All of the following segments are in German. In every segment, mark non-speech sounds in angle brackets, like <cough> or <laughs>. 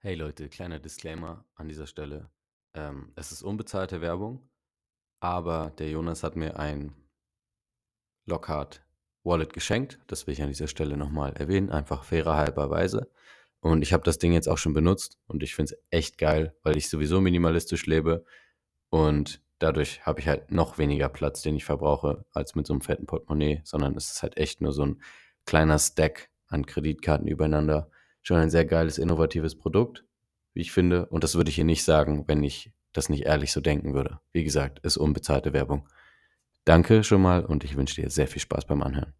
Hey Leute, kleiner Disclaimer an dieser Stelle. Ähm, es ist unbezahlte Werbung, aber der Jonas hat mir ein Lockhart Wallet geschenkt. Das will ich an dieser Stelle nochmal erwähnen, einfach fairer halberweise. Und ich habe das Ding jetzt auch schon benutzt und ich finde es echt geil, weil ich sowieso minimalistisch lebe und dadurch habe ich halt noch weniger Platz, den ich verbrauche, als mit so einem fetten Portemonnaie, sondern es ist halt echt nur so ein kleiner Stack an Kreditkarten übereinander. Schon ein sehr geiles, innovatives Produkt, wie ich finde. Und das würde ich hier nicht sagen, wenn ich das nicht ehrlich so denken würde. Wie gesagt, ist unbezahlte Werbung. Danke schon mal und ich wünsche dir sehr viel Spaß beim Anhören.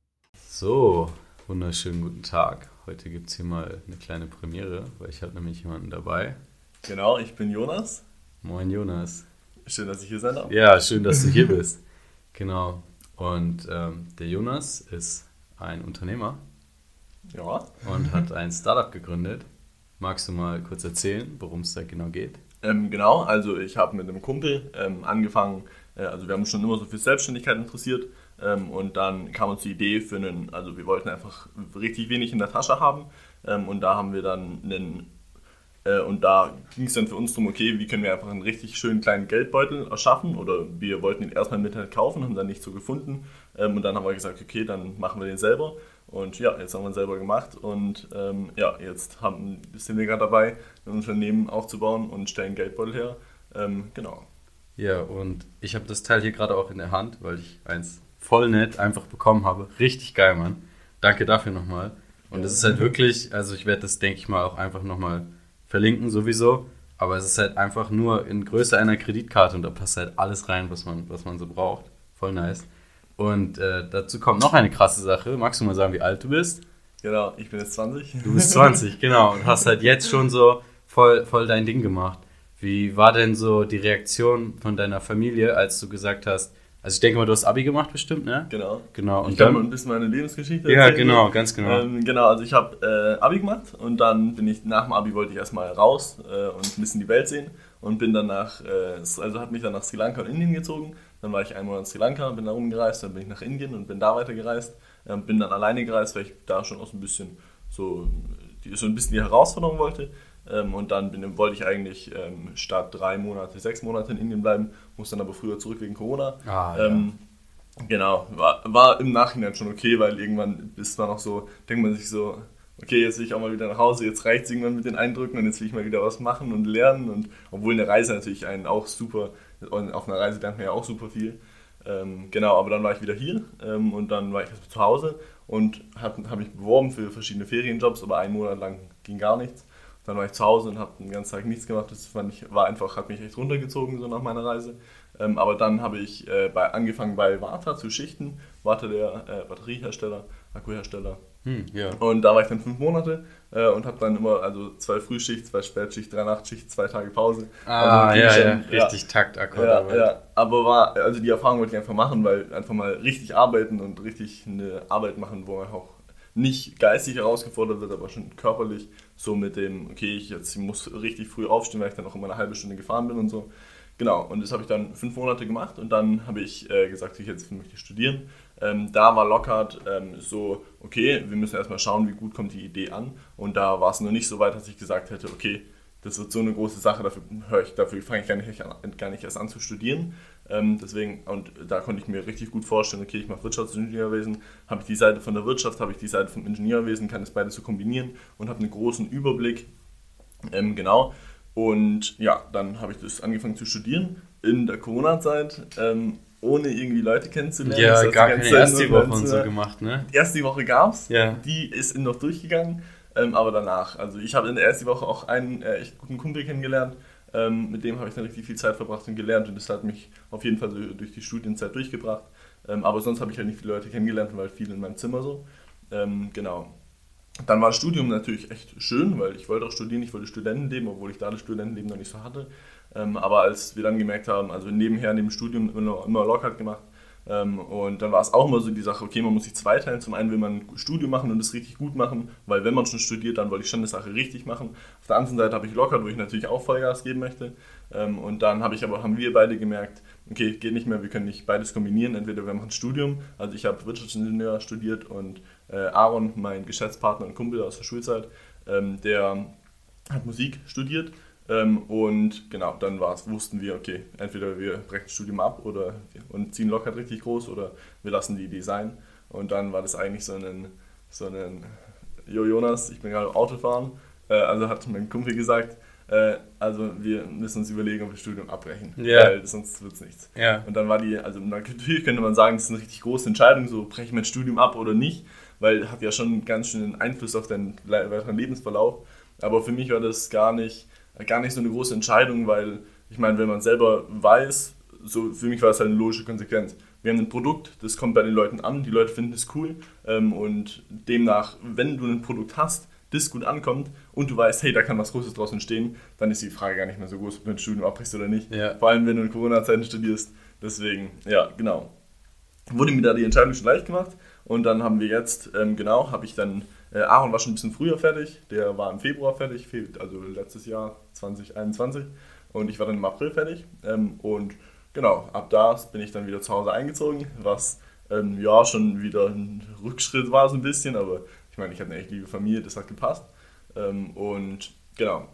So, wunderschönen guten Tag. Heute gibt es hier mal eine kleine Premiere, weil ich habe nämlich jemanden dabei. Genau, ich bin Jonas. Moin Jonas. Schön, dass ich hier sein darf. Ja, schön, dass du hier bist. <laughs> Genau. Und ähm, der Jonas ist ein Unternehmer. Ja. Und hat ein Startup gegründet. Magst du mal kurz erzählen, worum es da genau geht? Ähm, genau, also ich habe mit einem Kumpel ähm, angefangen, äh, also wir haben uns schon immer so für Selbstständigkeit interessiert ähm, und dann kam uns die Idee für einen, also wir wollten einfach richtig wenig in der Tasche haben ähm, und da haben wir dann einen äh, und da ging es dann für uns darum, okay, wie können wir einfach einen richtig schönen kleinen Geldbeutel erschaffen oder wir wollten ihn erstmal im Internet kaufen, haben dann nicht so gefunden ähm, und dann haben wir gesagt, okay, dann machen wir den selber und ja, jetzt haben wir ihn selber gemacht und ähm, ja, jetzt haben, sind wir gerade dabei, ein Unternehmen aufzubauen und stellen Geldbeutel her. Ähm, genau. Ja, und ich habe das Teil hier gerade auch in der Hand, weil ich eins voll nett einfach bekommen habe. Richtig geil, Mann. Danke dafür nochmal. Und es ja. ist halt wirklich, also ich werde das, denke ich mal, auch einfach nochmal verlinken sowieso. Aber es ist halt einfach nur in Größe einer Kreditkarte und da passt halt alles rein, was man, was man so braucht. Voll nice. Und äh, dazu kommt noch eine krasse Sache. Magst du mal sagen, wie alt du bist? Genau, ich bin jetzt 20. Du bist 20, <laughs> genau. Und hast halt jetzt schon so voll, voll dein Ding gemacht. Wie war denn so die Reaktion von deiner Familie, als du gesagt hast, also ich denke mal, du hast Abi gemacht bestimmt, ne? Genau. Genau. Und ich mal ein bisschen meine Lebensgeschichte erzählen. Ja, genau, ganz genau. Ähm, genau, also ich habe äh, Abi gemacht und dann bin ich nach dem Abi wollte ich erstmal raus äh, und ein bisschen die Welt sehen und bin dann nach, äh, also hat mich dann nach Sri Lanka und Indien gezogen. Dann war ich einmal in Sri Lanka, bin da rumgereist, dann bin ich nach Indien und bin da weitergereist. Ähm, bin dann alleine gereist, weil ich da schon auch so ein bisschen so, die, so ein bisschen die Herausforderung wollte. Ähm, und dann bin, wollte ich eigentlich ähm, statt drei Monate, sechs Monate in Indien bleiben, muss dann aber früher zurück wegen Corona. Ah, ja. ähm, genau, war, war im Nachhinein schon okay, weil irgendwann ist man auch so, denkt man sich so, okay, jetzt will ich auch mal wieder nach Hause, jetzt reicht es irgendwann mit den Eindrücken und jetzt will ich mal wieder was machen und lernen. Und obwohl eine Reise natürlich einen auch super, auf einer Reise lernt man ja auch super viel. Ähm, genau, aber dann war ich wieder hier ähm, und dann war ich zu Hause und habe hab mich beworben für verschiedene Ferienjobs, aber einen Monat lang ging gar nichts. Dann war ich zu Hause und habe den ganzen Tag nichts gemacht. Das fand ich, war einfach, hat mich echt runtergezogen so nach meiner Reise. Ähm, aber dann habe ich äh, bei, angefangen bei Warta zu schichten. Warta der äh, Batteriehersteller, Akkuhersteller. Hm, ja. Und da war ich dann fünf Monate äh, und habe dann immer also zwei Frühschicht, zwei Spätschicht, drei Nachtschicht, zwei Tage Pause. Ah, also ja, schon, ja, richtig ja, Taktakkord. Ja, ja, aber war, also die Erfahrung wollte ich einfach machen, weil einfach mal richtig arbeiten und richtig eine Arbeit machen, wo man auch nicht geistig herausgefordert wird, aber schon körperlich. So mit dem, okay, ich jetzt ich muss richtig früh aufstehen, weil ich dann auch immer eine halbe Stunde gefahren bin und so. Genau, und das habe ich dann fünf Monate gemacht und dann habe ich äh, gesagt, ich jetzt möchte ich studieren. Ähm, da war Lockhart ähm, so, okay, wir müssen erstmal schauen, wie gut kommt die Idee an. Und da war es noch nicht so weit, dass ich gesagt hätte, okay, das wird so eine große Sache, dafür ich, dafür fange ich gar nicht, gar nicht erst an zu studieren. Ähm, deswegen, und da konnte ich mir richtig gut vorstellen, okay, ich mache Wirtschaftsingenieurwesen, habe ich die Seite von der Wirtschaft, habe ich die Seite vom Ingenieurwesen, kann das beides so kombinieren und habe einen großen Überblick. Ähm, genau. Und ja, dann habe ich das angefangen zu studieren in der Corona-Zeit, ähm, ohne irgendwie Leute kennenzulernen. Ja, das gar keine erste Woche und so gemacht, ne? Die erste Woche gab es, ja. die ist noch durchgegangen, ähm, aber danach. Also ich habe in der ersten Woche auch einen äh, echt guten Kumpel kennengelernt, ähm, mit dem habe ich dann richtig viel Zeit verbracht und gelernt und das hat mich auf jeden Fall durch die Studienzeit durchgebracht. Ähm, aber sonst habe ich halt nicht viele Leute kennengelernt, weil viel in meinem Zimmer so. Ähm, genau. Dann war das Studium natürlich echt schön, weil ich wollte auch studieren, ich wollte Studentenleben, obwohl ich da das Studentenleben noch nicht so hatte. Ähm, aber als wir dann gemerkt haben, also nebenher neben dem Studium immer, immer Lockhart gemacht, ähm, und dann war es auch immer so die Sache, okay, man muss sich zweiteilen. Zum einen will man ein Studium machen und es richtig gut machen, weil wenn man schon studiert, dann wollte ich schon eine Sache richtig machen. Auf der anderen Seite habe ich lockert, wo ich natürlich auch Vollgas geben möchte. Ähm, und dann habe ich aber, haben wir beide gemerkt, okay, geht nicht mehr, wir können nicht beides kombinieren. Entweder wir machen ein Studium, also ich habe Wirtschaftsingenieur studiert und äh, Aaron, mein Geschäftspartner und Kumpel aus der Schulzeit, der hat Musik studiert ähm, und genau, dann war's, wussten wir, okay, entweder wir brechen das Studium ab oder und ziehen Lockhart richtig groß oder wir lassen die Design. Und dann war das eigentlich so ein, so ein Jo Jonas, ich bin gerade Autofahren. Äh, also hat mein Kumpel gesagt, äh, also wir müssen uns überlegen, ob wir das Studium abbrechen, Ja. weil sonst wird es nichts. Ja. Und dann war die, also natürlich könnte man sagen, das ist eine richtig große Entscheidung, so breche ich mein Studium ab oder nicht, weil hat ja schon ganz schön einen Einfluss auf deinen weiteren Lebensverlauf. Aber für mich war das gar nicht, gar nicht so eine große Entscheidung, weil ich meine, wenn man selber weiß, so für mich war es halt eine logische Konsequenz. Wir haben ein Produkt, das kommt bei den Leuten an, die Leute finden es cool ähm, und demnach, wenn du ein Produkt hast, das gut ankommt und du weißt, hey, da kann was Großes draus entstehen, dann ist die Frage gar nicht mehr so groß, ob du ein Studium abbrichst oder nicht. Ja. Vor allem, wenn du in Corona-Zeiten studierst. Deswegen, ja, genau. Wurde mir da die Entscheidung schon leicht gemacht und dann haben wir jetzt, ähm, genau, habe ich dann, äh, Aaron war schon ein bisschen früher fertig, der war im Februar fertig, fe- also letztes Jahr 2021 und ich war dann im April fertig ähm, und genau, ab da bin ich dann wieder zu Hause eingezogen, was ähm, ja schon wieder ein Rückschritt war so ein bisschen, aber ich meine, ich hatte eine echt liebe Familie, das hat gepasst ähm, und genau,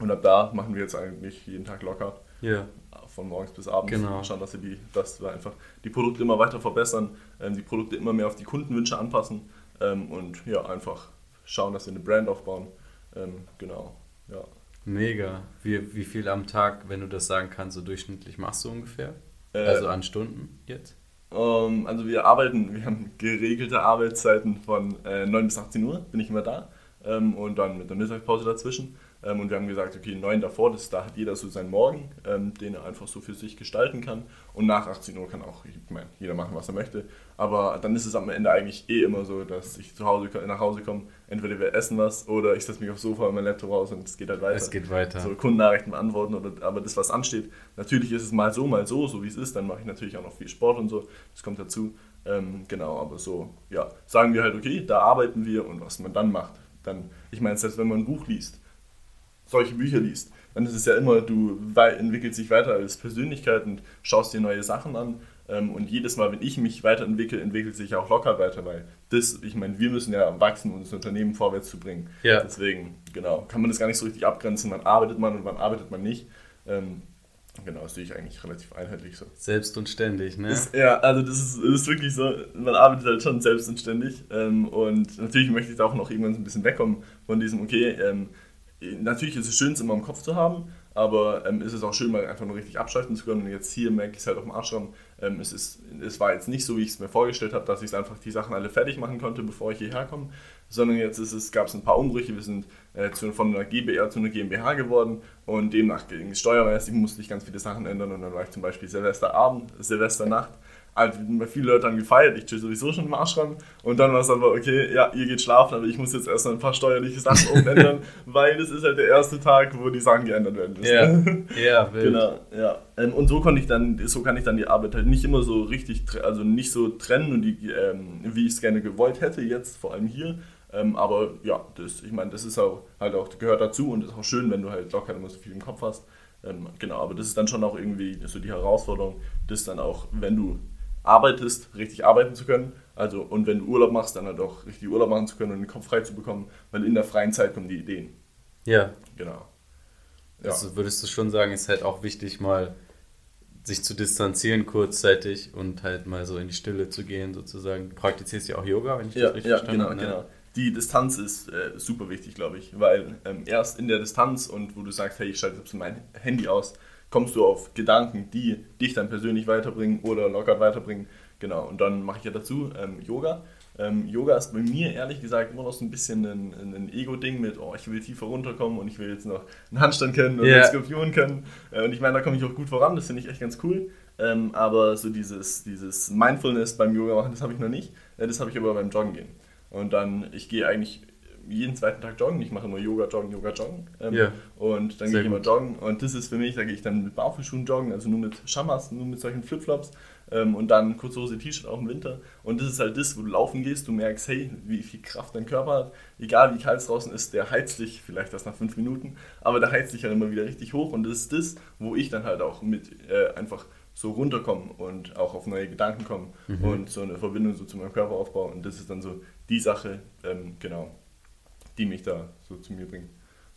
und ab da machen wir jetzt eigentlich jeden Tag locker Ja. von morgens bis abends. Genau. Schauen, dass wir, die, dass wir einfach die Produkte immer weiter verbessern, ähm, die Produkte immer mehr auf die Kundenwünsche anpassen ähm, und ja, einfach schauen, dass wir eine Brand aufbauen. Ähm, genau, ja. Mega. Wie, wie viel am Tag, wenn du das sagen kannst, so durchschnittlich machst du ungefähr? Äh, also an Stunden jetzt? Ähm, also wir arbeiten, wir haben geregelte Arbeitszeiten von äh, 9 bis 18 Uhr, bin ich immer da. Ähm, und dann mit der Mittagspause dazwischen. Ähm, und wir haben gesagt, okay, 9 davor, das, da hat jeder so seinen Morgen, ähm, den er einfach so für sich gestalten kann. Und nach 18 Uhr kann auch, ich meine, jeder machen, was er möchte. Aber dann ist es am Ende eigentlich eh immer so, dass ich zu Hause, nach Hause komme, entweder wir essen was oder ich setze mich aufs Sofa und mein Laptop raus und es geht halt weiter Es geht weiter. so Kundennachrichten beantworten oder aber das, was ansteht. Natürlich ist es mal so, mal so, so wie es ist. Dann mache ich natürlich auch noch viel Sport und so. Das kommt dazu. Ähm, genau, aber so, ja, sagen wir halt, okay, da arbeiten wir und was man dann macht. Dann, ich meine, selbst wenn man ein Buch liest, solche Bücher liest, dann ist es ja immer, du entwickelst dich weiter als Persönlichkeit und schaust dir neue Sachen an. Ähm, und jedes Mal, wenn ich mich weiterentwickle, entwickelt sich auch locker weiter, weil das, ich meine, wir müssen ja wachsen, um das Unternehmen vorwärts zu bringen. Ja. Deswegen, genau, kann man das gar nicht so richtig abgrenzen, wann arbeitet man und wann arbeitet man nicht. Ähm, genau, das sehe ich eigentlich relativ einheitlich so. Selbst und ständig, ne? Ist, ja, also das ist, das ist wirklich so, man arbeitet halt schon selbst und ständig. Ähm, und natürlich möchte ich da auch noch irgendwann so ein bisschen wegkommen von diesem, okay, ähm, natürlich ist es schön, es immer im Kopf zu haben, aber ähm, ist es auch schön, mal einfach nur richtig abschalten zu können. Und jetzt hier merke ich es halt auf dem Ashram. Ähm, es, ist, es war jetzt nicht so, wie ich es mir vorgestellt habe, dass ich einfach die Sachen alle fertig machen konnte, bevor ich hierher komme, sondern jetzt ist es, gab es ein paar Umbrüche. Wir sind äh, zu, von einer GbR zu einer GmbH geworden und demnach ging es steuermäßig, musste ich ganz viele Sachen ändern. Und dann war ich zum Beispiel Silvesterabend, Silvesternacht. Also, viele Leute haben gefeiert, ich chill sowieso schon im Ashram. Und dann war es aber, okay, ja, ihr geht schlafen, aber ich muss jetzt erst noch ein paar steuerliche Sachen <laughs> umändern, weil das ist halt der erste Tag, wo die Sachen geändert werden müssen. Ja, <laughs> ja, wild. Genau, ja. Ähm, und so konnte ich dann, so kann ich dann die Arbeit halt nicht immer so richtig, also nicht so trennen und die, ähm, wie ich es gerne gewollt hätte jetzt, vor allem hier. Ähm, aber ja, das, ich meine, das ist auch halt auch gehört dazu und ist auch schön, wenn du halt locker immer so viel im Kopf hast. Ähm, genau, aber das ist dann schon auch irgendwie so die Herausforderung, das dann auch, wenn du arbeitest, richtig arbeiten zu können. Also und wenn du Urlaub machst, dann halt auch richtig Urlaub machen zu können und den Kopf frei zu bekommen, weil in der freien Zeit kommen die Ideen. Ja. Genau. Ja. Also würdest du schon sagen, ist halt auch wichtig, mal sich zu distanzieren kurzzeitig und halt mal so in die Stille zu gehen, sozusagen. Du praktizierst ja auch Yoga, wenn ich Ja, das richtig ja verstanden genau, habe. ne? genau. Die Distanz ist äh, super wichtig, glaube ich, weil ähm, erst in der Distanz und wo du sagst, hey, ich schalte jetzt mein Handy aus, kommst du auf Gedanken, die dich dann persönlich weiterbringen oder locker weiterbringen. Genau, und dann mache ich ja dazu ähm, Yoga. Ähm, Yoga ist bei mir ehrlich gesagt immer noch so ein bisschen ein, ein Ego-Ding mit, oh, ich will tiefer runterkommen und ich will jetzt noch einen Handstand können und Ja. einen Skorpion können. Äh, und ich meine, da komme ich auch gut voran, das finde ich echt ganz cool. Ähm, aber so dieses, dieses Mindfulness beim Yoga machen, das habe ich noch nicht. Äh, das habe ich aber beim Joggen gehen. Und dann, ich gehe eigentlich jeden zweiten Tag joggen. Ich mache immer Yoga, Joggen, Yoga, Joggen. Ähm, Ja. Und dann Sehr gehe ich immer joggen. Und das ist für mich, da gehe ich dann mit Barfußschuhen joggen, also nur mit Shamas, nur mit solchen Flipflops. Ähm, und dann Kurzhose, T-Shirt auch im Winter. Und das ist halt das, wo du laufen gehst, du merkst, hey, wie viel Kraft dein Körper hat. Egal wie kalt es draußen ist, der heizt dich, vielleicht erst nach fünf Minuten, aber der heizt dich halt immer wieder richtig hoch. Und das ist das, wo ich dann halt auch mit äh, einfach so runterkomme und auch auf neue Gedanken komme Mhm. und so eine Verbindung so zu meinem Körper aufbaue. Und das ist dann so die Sache, ähm, genau, die mich da so zu mir bringt.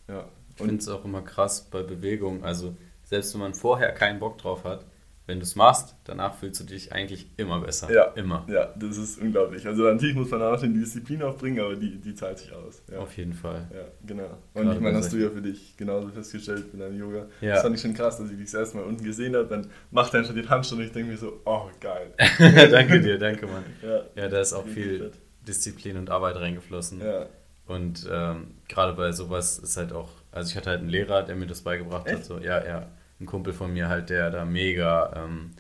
Ja, Ich finde es auch immer krass bei Bewegung. Also, selbst wenn man vorher keinen Bock drauf hat, wenn du es machst, danach fühlst du dich eigentlich immer besser. Ja. Immer. Ja, das ist unglaublich. Also natürlich muss man auch die Disziplin aufbringen, aber die, die zahlt sich aus. Ja. Auf jeden Fall. Ja, genau. Und Gerade ich meine, hast du ja für dich genauso festgestellt mit deinem Yoga. Ja. Das fand ich schon krass, dass ich dich das erste Mal unten gesehen habe. Dann macht er einfach die Handstand und ich denke mir so, oh geil. <laughs> danke dir, danke, Mann. Ja, Ja, da ist auch viel. Disziplin und Arbeit reingeflossen. ja. Und ähm, gerade bei sowas ist halt auch, also ich hatte halt einen Lehrer, der mir das beigebracht hat. Echt? So, ja, ja, ein Kumpel von mir halt, der da mega, ähm,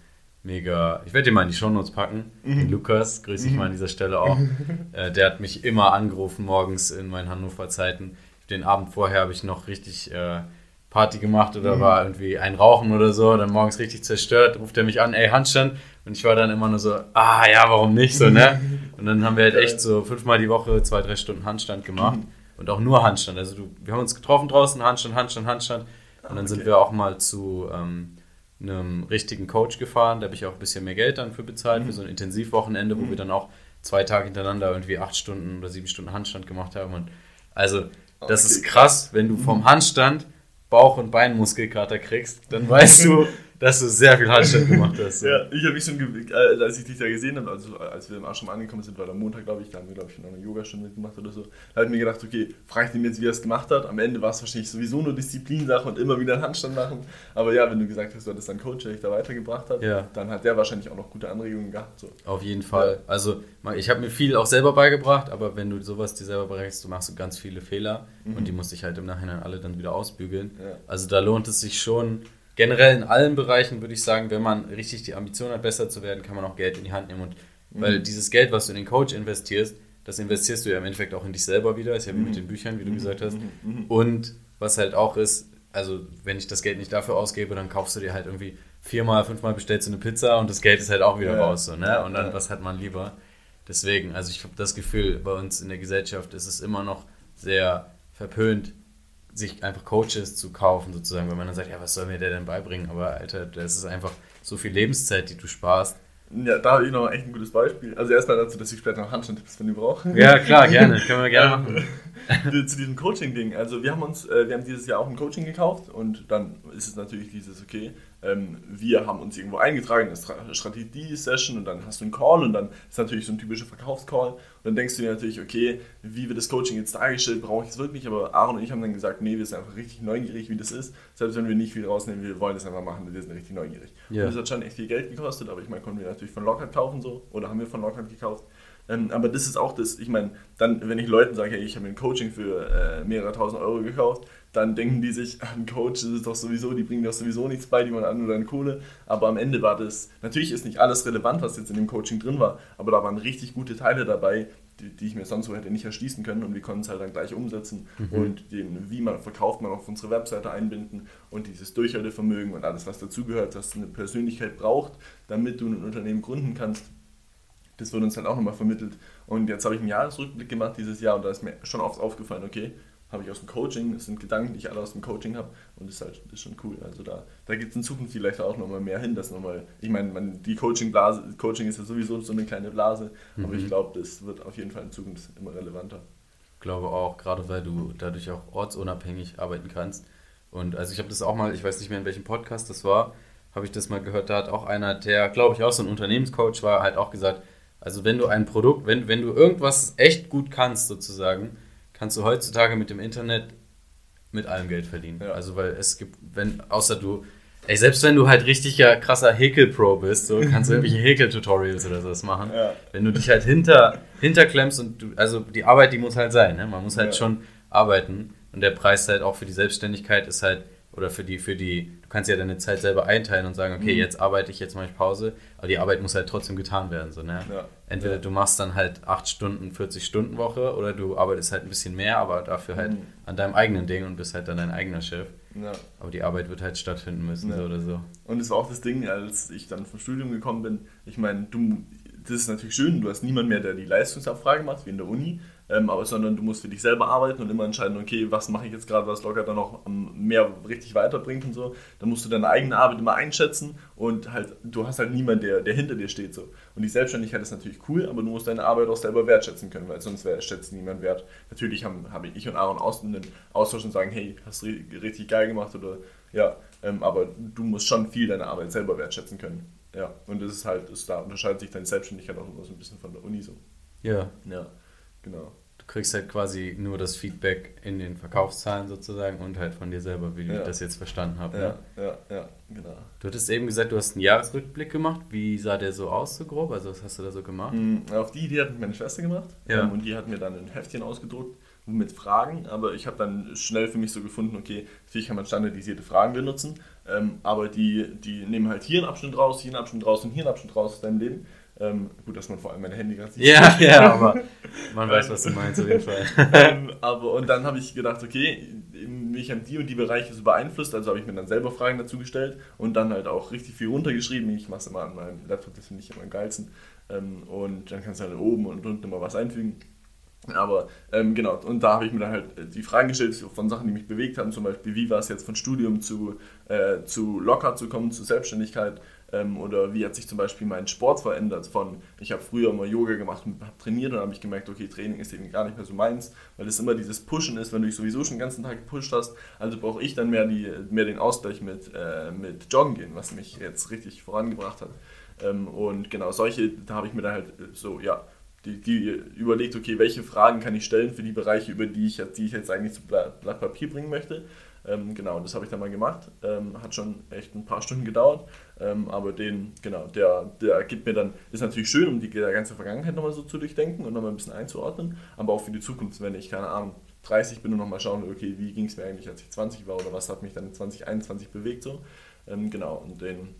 mega, ich werde dir mal in die Shownotes packen, Mhm. den Lukas, grüße ich mal an dieser Stelle auch. <laughs> äh, der hat mich immer angerufen morgens in meinen Hannover Zeiten. Den Abend vorher habe ich noch richtig äh, Party gemacht Mhm. oder war irgendwie ein Rauchen oder so, dann morgens richtig zerstört, ruft er mich an, ey, Handstand. Und ich war dann immer nur so, ah ja, warum nicht so, ne? <laughs> Und dann haben wir halt echt so fünfmal die Woche zwei, drei Stunden Handstand gemacht. Mhm. Und auch nur Handstand. Also du, wir haben uns getroffen draußen, Handstand, Handstand, Handstand. Und dann sind okay. wir auch mal zu ähm, einem richtigen Coach gefahren. Da habe ich auch ein bisschen mehr Geld dann für bezahlt, Mhm. für so ein Intensivwochenende, wo wir dann auch zwei Tage hintereinander irgendwie acht Stunden oder sieben Stunden Handstand gemacht haben. Und also das Okay, ist krass, wenn du vom Handstand Bauch- und Beinmuskelkater kriegst, dann weißt du, <laughs> dass du sehr viel Handstand gemacht hast. So. Ja, ich habe mich schon, äh, als ich dich da gesehen habe, also als wir im Ashram angekommen sind, war der Montag, glaube ich, da haben wir, glaube ich, noch eine Yogastunde mitgemacht oder so. Da habe ich mir gedacht, okay, frage ich ihn jetzt, wie er es gemacht hat. Am Ende war es wahrscheinlich sowieso nur Disziplinsache und immer wieder einen Handstand machen. Aber ja, wenn du gesagt hast, du hattest einen Coach, der dich da weitergebracht hat, Ja. dann hat der wahrscheinlich auch noch gute Anregungen gehabt. So. Auf jeden Fall. Also mal, ich habe mir viel auch selber beigebracht, aber wenn du sowas dir selber berechnest, du machst du ganz viele Fehler und die musst ich halt im Nachhinein alle dann wieder ausbügeln. Ja. Also da lohnt es sich schon. Generell in allen Bereichen würde ich sagen, wenn man richtig die Ambition hat, besser zu werden, kann man auch Geld in die Hand nehmen. Und weil dieses Geld, was du in den Coach investierst, das investierst du ja im Endeffekt auch in dich selber wieder. Ist ja wie mit den Büchern, wie du gesagt hast. Und was halt auch ist, also wenn ich das Geld nicht dafür ausgebe, dann kaufst du dir halt irgendwie viermal, fünfmal bestellst du eine Pizza und das Geld ist halt auch wieder Ja. raus. So, ne? Und dann, ja. was hat man lieber? Deswegen, also ich habe das Gefühl, bei uns in der Gesellschaft ist es immer noch sehr verpönt, sich einfach Coaches zu kaufen, sozusagen, wenn man dann sagt, ja, was soll mir der denn beibringen? Aber Alter, das ist einfach so viel Lebenszeit, die du sparst. Ja, da habe ich noch echt ein gutes Beispiel. Also erstmal dazu, dass ich später noch Handstand-Tipps von dir brauche. Ja, klar, gerne. <laughs> Können wir gerne machen. <laughs> zu diesem Coaching-Ding. Also wir haben uns, äh, wir haben dieses Jahr auch ein Coaching gekauft und dann ist es natürlich dieses, okay, ähm, wir haben uns irgendwo eingetragen, eine Stra- Strategie-Session und dann hast du einen Call und dann ist natürlich so ein typischer Verkaufscall und dann denkst du dir natürlich, okay, wie wird das Coaching jetzt dargestellt, brauche ich es wirklich, aber Aaron und ich haben dann gesagt, nee, wir sind einfach richtig neugierig, wie das ist, selbst wenn wir nicht viel rausnehmen, wir wollen das einfach machen, wir sind richtig neugierig. Ja. Und das hat schon echt viel Geld gekostet, aber ich meine, konnten wir natürlich von Lockhart kaufen so oder haben wir von Lockhart gekauft. Ähm, aber das ist auch das, ich meine, dann, wenn ich Leuten sage, hey, ich habe mir ein Coaching für äh, mehrere tausend Euro gekauft, dann denken die sich, ah, ein Coach das ist doch sowieso, die bringen doch sowieso nichts bei, die wollen an nur deine Kohle. Aber am Ende war das, natürlich ist nicht alles relevant, was jetzt in dem Coaching drin war, aber da waren richtig gute Teile dabei, die, die ich mir sonst so hätte nicht erschließen können und wir konnten es halt dann gleich umsetzen und den, wie man verkauft, man auf unsere Webseite einbinden und dieses Durchhaltevermögen und alles, was dazugehört, dass eine Persönlichkeit braucht, damit du ein Unternehmen gründen kannst, das wurde uns halt auch nochmal vermittelt. Und jetzt habe ich einen Jahresrückblick gemacht dieses Jahr und da ist mir schon oft aufgefallen, okay, habe ich aus dem Coaching, das sind Gedanken, die ich alle aus dem Coaching habe und das ist halt das ist schon cool. Also da, da gibt es in Zukunft vielleicht auch nochmal mehr hin, dass nochmal, ich meine, die Coaching-Blase, Coaching ist ja sowieso so eine kleine Blase, aber ich glaube, das wird auf jeden Fall in Zukunft immer relevanter. glaube auch, gerade weil du dadurch auch ortsunabhängig arbeiten kannst. Und also ich habe das auch mal, ich weiß nicht mehr in welchem Podcast das war, habe ich das mal gehört, da hat auch einer, der glaube ich auch so ein Unternehmenscoach war, halt auch gesagt, also wenn du ein Produkt, wenn, wenn du irgendwas echt gut kannst sozusagen, kannst du heutzutage mit dem Internet mit allem Geld verdienen. Ja. Also weil es gibt, wenn, außer du, ey, selbst wenn du halt richtiger krasser Häkel-Pro bist, so kannst du <laughs> irgendwelche Häkel-Tutorials oder sowas machen. Ja. Wenn du dich halt hinter, hinterklemmst und du, also die Arbeit, die muss halt sein, ne? Man muss halt Ja. schon arbeiten und der Preis halt auch für die Selbstständigkeit ist halt, oder für die, für die, kannst ja deine Zeit selber einteilen und sagen, okay, Mhm. jetzt arbeite ich, jetzt mache ich Pause, aber die Arbeit muss halt trotzdem getan werden, so, ne? Ja. Entweder Ja. du machst dann halt 8 Stunden, 40 Stunden Woche oder du arbeitest halt ein bisschen mehr, aber dafür halt Mhm. an deinem eigenen Ding und bist halt dann dein eigener Chef. Ja. Aber die Arbeit wird halt stattfinden müssen, so oder so. Und es war auch das Ding, als ich dann vom Studium gekommen bin. Ich meine, du, das ist natürlich schön, du hast niemanden mehr, der die Leistungsabfrage macht, wie in der Uni. Ähm, aber sondern du musst für dich selber arbeiten und immer entscheiden, okay, was mache ich jetzt gerade, was locker dann auch mehr richtig weiterbringt und so. Dann musst du deine eigene Arbeit immer einschätzen und halt, du hast halt niemanden, der, der hinter dir steht so. Und die Selbstständigkeit ist natürlich cool, aber du musst deine Arbeit auch selber wertschätzen können, weil sonst schätzt niemand wert. Natürlich haben, habe ich und Aaron aus einen Austausch und sagen, hey, hast du richtig geil gemacht oder ja, ähm, aber du musst schon viel deine Arbeit selber wertschätzen können. Ja, und das ist halt, ist, da unterscheidet sich deine Selbstständigkeit auch immer so ein bisschen von der Uni so. Ja. Ja, genau. Du kriegst halt quasi nur das Feedback in den Verkaufszahlen sozusagen und halt von dir selber, wie ja. ich das jetzt verstanden habe. Ja, ne? ja, ja, genau. Du hattest eben gesagt, du hast einen Jahresrückblick gemacht. Wie sah der so aus, so grob? Also, was hast du da so gemacht? Mhm, auf die Idee hat meine Schwester gemacht. Ja. Ähm, und die hat mir dann ein Heftchen ausgedruckt mit Fragen, aber ich habe dann schnell für mich so gefunden, okay, natürlich kann man standardisierte Fragen benutzen, ähm, aber die, die nehmen halt hier einen Abschnitt raus, hier einen Abschnitt raus und hier einen Abschnitt raus aus deinem Leben. Ähm, gut, dass man vor allem mein Handy gerade sieht. Ja, <laughs> ja, aber man weiß, was du meinst auf jeden Fall. ähm, aber, und dann habe ich gedacht, okay, mich haben die und die Bereiche so beeinflusst, also habe ich mir dann selber Fragen dazu gestellt und dann halt auch richtig viel runtergeschrieben. Ich mache es immer an meinem Laptop, das finde ich immer am geilsten. Ähm, und dann kannst du halt oben und unten immer was einfügen. Aber ähm, genau, und da habe ich mir dann halt die Fragen gestellt von Sachen, die mich bewegt haben, zum Beispiel, wie war es jetzt von Studium zu, äh, zu locker zu kommen, zu Selbstständigkeit ähm, oder wie hat sich zum Beispiel mein Sport verändert von, ich habe früher immer Yoga gemacht und habe trainiert und habe ich gemerkt, okay, Training ist eben gar nicht mehr so meins, weil es immer dieses Pushen ist, wenn du dich sowieso schon den ganzen Tag gepusht hast, also brauche ich dann mehr, die, mehr den Ausgleich mit, äh, mit Joggen gehen, was mich jetzt richtig vorangebracht hat. Ähm, und genau, solche, da habe ich mir dann halt äh, so, ja, die, die, überlegt, okay, welche Fragen kann ich stellen für die Bereiche, über die ich, die ich jetzt eigentlich zu Blatt, Blatt Papier bringen möchte. Ähm, genau, das habe ich dann mal gemacht. Ähm, hat schon echt ein paar Stunden gedauert. Ähm, aber den, genau, der, der gibt mir dann, ist natürlich schön, um die ganze Vergangenheit nochmal so zu durchdenken und nochmal ein bisschen einzuordnen, aber auch für die Zukunft, wenn ich, keine Ahnung, 30 bin und nochmal schauen, okay, wie ging es mir eigentlich, als ich 20 war oder was hat mich dann 2021 bewegt so. Ähm, genau, und den,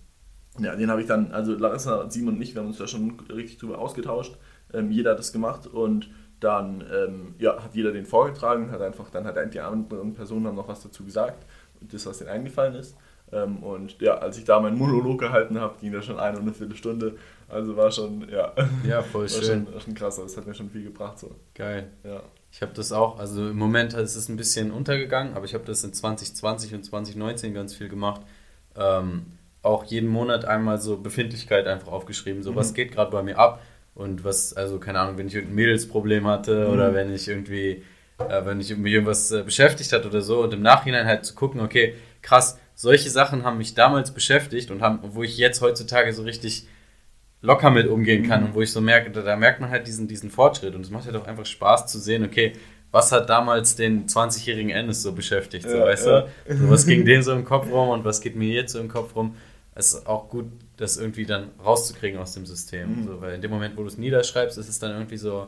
ja, den habe ich dann, also Larissa, Simon und ich, wir haben uns da schon richtig drüber ausgetauscht. Ähm, jeder hat das gemacht und dann ähm, ja, hat jeder den vorgetragen, hat einfach, dann hat die anderen Personen haben noch was dazu gesagt, das, was denen eingefallen ist. Ähm, und ja, als ich da meinen Monolog gehalten habe, ging das schon eine und eine Viertelstunde. Also war schon, ja. <laughs> Ja, voll schön. Schon, schon krass, das hat mir schon viel gebracht. So. Geil. Ja. Ich habe das auch, also im Moment ist es ein bisschen untergegangen, aber ich habe das in 2020 und 2019 ganz viel gemacht. Ähm, auch jeden Monat einmal so Befindlichkeit einfach aufgeschrieben, so mhm. was geht gerade bei mir ab und was, also keine Ahnung, wenn ich irgendein Mädelsproblem hatte mhm. oder wenn ich irgendwie, äh, wenn ich mich irgendwas äh, beschäftigt hat oder so und im Nachhinein halt zu gucken, okay, krass, solche Sachen haben mich damals beschäftigt und haben, wo ich jetzt heutzutage so richtig locker mit umgehen kann mhm. und wo ich so merke, da, da, merkt man halt diesen, diesen Fortschritt und es macht halt auch einfach Spaß zu sehen, okay, was hat damals den 20-jährigen Ennis so beschäftigt, so, ja, weißt ja. du? So, was ging <laughs> dem so im Kopf rum und was geht mir jetzt so im Kopf rum? Es ist auch gut, das irgendwie dann rauszukriegen aus dem System. Mhm. So, weil in dem Moment, wo du es niederschreibst, ist es dann irgendwie so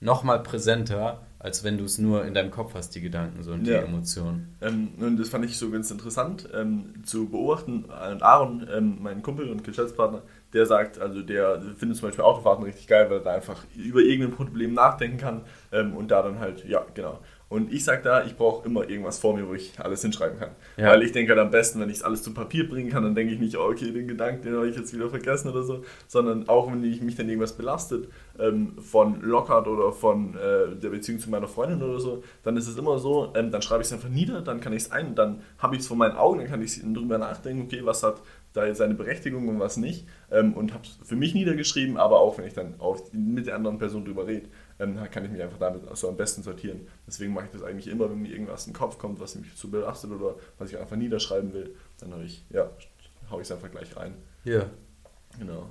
nochmal präsenter, als wenn du es nur in deinem Kopf hast, die Gedanken so und ja. die Emotionen. Ähm, und das fand ich so ganz interessant ähm, zu beobachten. Und Aaron, ähm, mein Kumpel und Geschäftspartner, der sagt, also der findet zum Beispiel Autofahrten richtig geil, weil er da einfach über irgendein Problem nachdenken kann ähm, und da dann halt, ja, genau. Und ich sage da, ich brauche immer irgendwas vor mir, wo ich alles hinschreiben kann. Ja. Weil ich denke halt am besten, wenn ich es alles zu Papier bringen kann, dann denke ich nicht, oh, okay, den Gedanken, den habe ich jetzt wieder vergessen oder so, sondern auch wenn ich mich dann irgendwas belastet, ähm, von Lockhart oder von äh, der Beziehung zu meiner Freundin oder so, dann ist es immer so, ähm, dann schreibe ich es einfach nieder, dann kann ich es ein, dann habe ich es vor meinen Augen, dann kann ich drüber nachdenken, okay, was hat da seine Berechtigung und was nicht ähm, und habe es für mich niedergeschrieben, aber auch wenn ich dann auf, mit der anderen Person drüber rede ähm, kann ich mich einfach damit so am besten sortieren. Deswegen mache ich das eigentlich immer, wenn mir irgendwas in den Kopf kommt, was mich zu belastet oder was ich einfach niederschreiben will, dann habe ich, ja, haue ich es einfach gleich rein. Ja. Genau.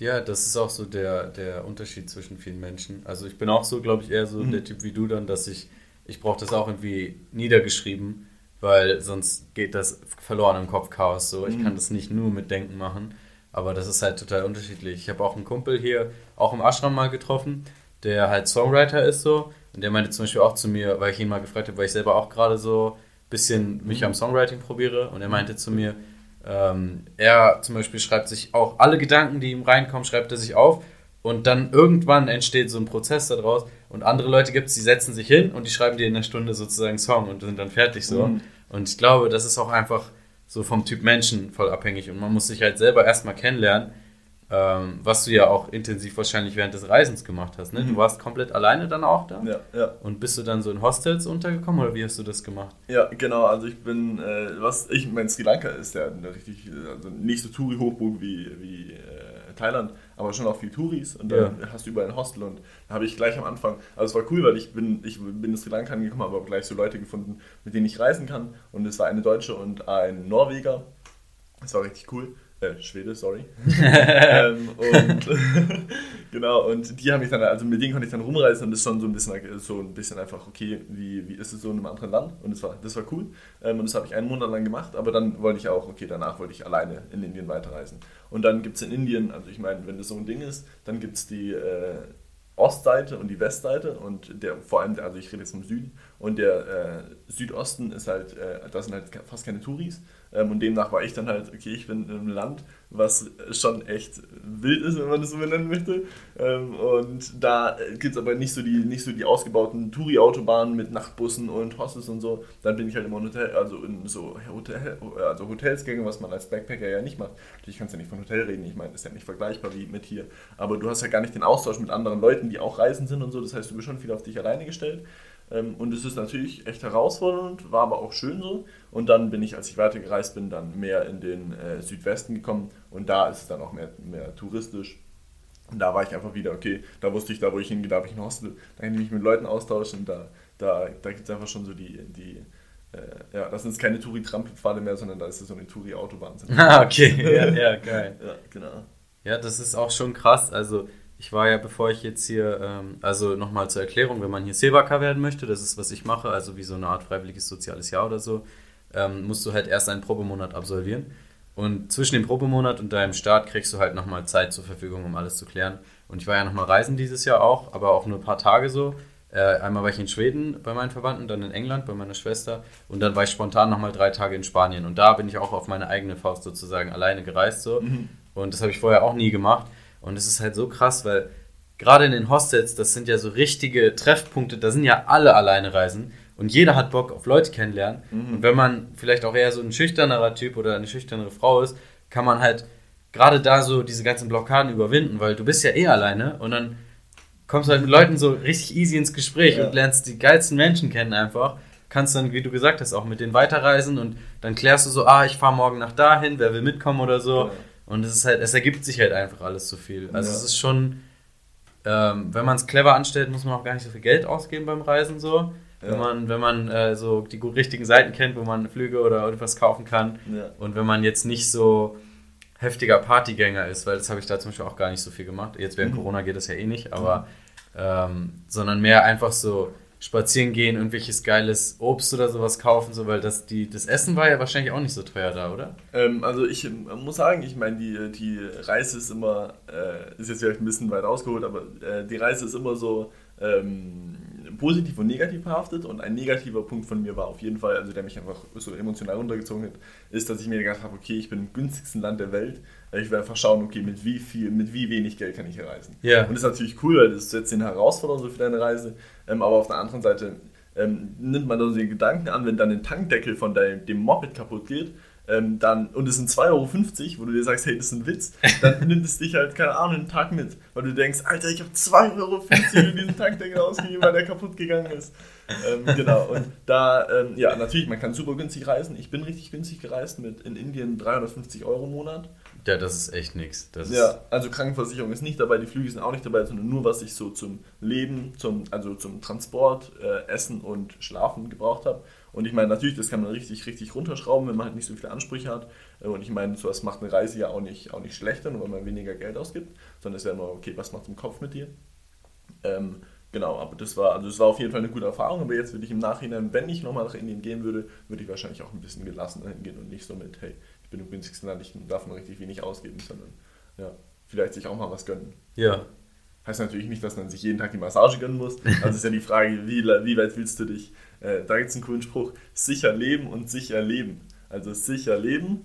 Ja, das ist auch so der, der Unterschied zwischen vielen Menschen. Also ich bin auch so, glaube ich, eher so mhm. der Typ wie du dann, dass ich, ich brauche das auch irgendwie niedergeschrieben, weil sonst geht das verloren im Kopf Chaos so. Ich mhm. kann das nicht nur mit Denken machen, aber das ist halt total unterschiedlich. Ich habe auch einen Kumpel hier, auch im Ashram mal getroffen, der halt Songwriter ist so. Und der meinte zum Beispiel auch zu mir, weil ich ihn mal gefragt habe, weil ich selber auch gerade so ein bisschen mich am Songwriting probiere. Und er meinte zu mir, ähm, er zum Beispiel schreibt sich auch alle Gedanken, die ihm reinkommen, schreibt er sich auf. Und dann irgendwann entsteht so ein Prozess daraus. Und andere Leute gibt es, die setzen sich hin und die schreiben dir in einer Stunde sozusagen Song und sind dann fertig so. Mhm. Und ich glaube, das ist auch einfach so vom Typ Menschen voll abhängig. Und man muss sich halt selber erstmal kennenlernen Ähm, was du ja auch intensiv wahrscheinlich während des Reisens gemacht hast. Ne? Du Mhm. warst komplett alleine dann auch da? Ja, ja. Und bist du dann so in Hostels untergekommen oder wie hast du das gemacht? Ja, genau, also ich bin, äh, was, ich meine, Sri Lanka ist ja eine richtig, also nicht so Touri-Hochburg wie, wie äh, Thailand, aber schon auch viel Touris und dann hast du überall ein Hostel und da habe ich gleich am Anfang, also es war cool, weil ich bin, ich bin in Sri Lanka angekommen, aber gleich so Leute gefunden, mit denen ich reisen kann und es war eine Deutsche und ein Norweger, das war richtig cool. Äh, Schwede, sorry. <laughs> ähm, und <laughs> genau, und die haben mich dann, also mit denen konnte ich dann rumreisen und das ist schon so ein bisschen so ein bisschen einfach, okay, wie, wie ist es so in einem anderen Land? Und das war, das war cool. Ähm, und das habe ich einen Monat lang gemacht, aber dann wollte ich auch, okay, danach wollte ich alleine in Indien weiterreisen. Und dann gibt es in Indien, also ich meine, wenn das so ein Ding ist, dann gibt es die äh, Ostseite und die Westseite und der vor allem, also ich rede jetzt vom Süden und der äh, Südosten ist halt, äh, da sind halt fast keine Touris ähm, und demnach war ich dann halt, okay, ich bin in einem Land, was schon echt wild ist, wenn man das so benennen möchte ähm, und da gibt es aber nicht so die, nicht so die ausgebauten Touri-Autobahnen mit Nachtbussen und Hostels und so, dann bin ich halt immer in Hotel, also in so Hotel, also Hotels gegangen, was man als Backpacker ja nicht macht. Natürlich kannst du ja nicht von Hotel reden, ich meine, ist ja nicht vergleichbar wie mit hier, aber du hast ja gar nicht den Austausch mit anderen Leuten, die auch reisen sind und so, das heißt, du bist schon viel auf dich alleine gestellt. Ähm, Und es ist natürlich echt herausfordernd, war aber auch schön so. Und dann bin ich, als ich weitergereist bin, dann mehr in den äh, Südwesten gekommen und da ist es dann auch mehr, mehr touristisch. Und da war ich einfach wieder, okay, da wusste ich, da wo ich hingehe, da habe ich ein Hostel, da kann ich mich mit Leuten austauschen, da, da, da gibt es einfach schon so die, die äh, ja, das sind jetzt keine Touri-Trampelpfade mehr, sondern da ist es so eine Touri-Autobahn. <laughs> Ah, okay. Ja, ja, geil. <laughs> Ja, genau. Ja, das ist auch schon krass. Also ich war ja, bevor ich jetzt hier, ähm, also nochmal zur Erklärung, wenn man hier Silvaker werden möchte, das ist, was ich mache, also wie so eine Art freiwilliges soziales Jahr oder so, ähm, musst du halt erst einen Probemonat absolvieren. Und zwischen dem Probemonat und deinem Start kriegst du halt nochmal Zeit zur Verfügung, um alles zu klären. Und ich war ja nochmal reisen dieses Jahr auch, aber auch nur ein paar Tage so. Äh, einmal war ich in Schweden bei meinen Verwandten, dann in England bei meiner Schwester und dann war ich spontan nochmal drei Tage in Spanien. Und da bin ich auch auf meine eigene Faust sozusagen alleine gereist so. Und das habe ich vorher auch nie gemacht. Und es ist halt so krass, weil gerade in den Hostels, das sind ja so richtige Treffpunkte, da sind ja alle alleine reisen und jeder hat Bock auf Leute kennenlernen. Und wenn man vielleicht auch eher so ein schüchternerer Typ oder eine schüchternere Frau ist, kann man halt gerade da so diese ganzen Blockaden überwinden, weil du bist ja eh alleine und dann kommst du halt mit Leuten so richtig easy ins Gespräch Ja. und lernst die geilsten Menschen kennen einfach. Kannst dann, wie du gesagt hast, auch mit denen weiterreisen und dann klärst du so, ah, ich fahre morgen nach dahin, wer will mitkommen oder so. Ja. Und es ist halt, es ergibt sich halt einfach alles zu viel. Also Ja. es ist schon, ähm, wenn man es clever anstellt, muss man auch gar nicht so viel Geld ausgeben beim Reisen so. Ja. Wenn man, wenn man äh, so die gut richtigen Seiten kennt, wo man Flüge oder etwas kaufen kann. Ja. Und wenn man jetzt nicht so heftiger Partygänger ist, weil das habe ich da zum Beispiel auch gar nicht so viel gemacht. Jetzt während Mhm. Corona geht das ja eh nicht, aber ähm, sondern mehr einfach so spazieren gehen, irgendwelches geiles Obst oder sowas kaufen, so weil das die das Essen war ja wahrscheinlich auch nicht so teuer da, oder? Ähm, also ich ähm, muss sagen, ich meine, die, die Reise ist immer, äh, ist jetzt vielleicht ein bisschen weit ausgeholt, aber äh, die Reise ist immer so ähm, positiv und negativ behaftet und ein negativer Punkt von mir war auf jeden Fall, also der mich einfach so emotional runtergezogen hat, ist, dass ich mir gedacht habe, okay, ich bin im günstigsten Land der Welt, ich will einfach schauen, okay, mit wie viel, mit wie wenig Geld kann ich hier reisen. Ja. Und das ist natürlich cool, weil das setzt eine Herausforderung so für deine Reise, ähm, aber auf der anderen Seite ähm, nimmt man dann so den Gedanken an, wenn dann ein Tankdeckel von deinem, dem Moped kaputt geht, ähm, dann, und es sind 2,50 Euro, wo du dir sagst, hey, das ist ein Witz, dann <laughs> nimmt es dich halt, keine Ahnung, einen Tag mit, weil du denkst, Alter, ich habe 2,50 Euro für diesen Tankdeckel ausgegeben, weil der kaputt gegangen ist. Ähm, genau, und da, ähm, ja, natürlich, man kann super günstig reisen. Ich bin richtig günstig gereist mit in Indien 350 Euro im Monat. Ja, das ist echt nix. Das Ja, also Krankenversicherung ist nicht dabei, die Flüge sind auch nicht dabei, sondern nur, was ich so zum Leben, zum, also zum Transport, äh, Essen und Schlafen gebraucht habe. Und ich meine, natürlich, das kann man richtig, richtig runterschrauben, wenn man halt nicht so viele Ansprüche hat. Äh, Und ich meine, sowas macht eine Reise ja auch nicht, auch nicht schlechter, nur weil man weniger Geld ausgibt, sondern es ist ja immer, okay, was macht im Kopf mit dir? Ähm, genau, aber das war, also es war auf jeden Fall eine gute Erfahrung, aber jetzt würde ich im Nachhinein, wenn ich nochmal nach Indien gehen würde, würde ich wahrscheinlich auch ein bisschen gelassener hingehen und nicht so mit, hey, ich bin im günstigsten Land, ich darf nur richtig wenig ausgeben, sondern ja, vielleicht sich auch mal was gönnen. Ja. Heißt natürlich nicht, dass man sich jeden Tag die Massage gönnen muss. Also ist ja die Frage, wie, wie weit willst du dich? Äh, da gibt es einen coolen Spruch: sicher leben und sicher leben. Also sicher leben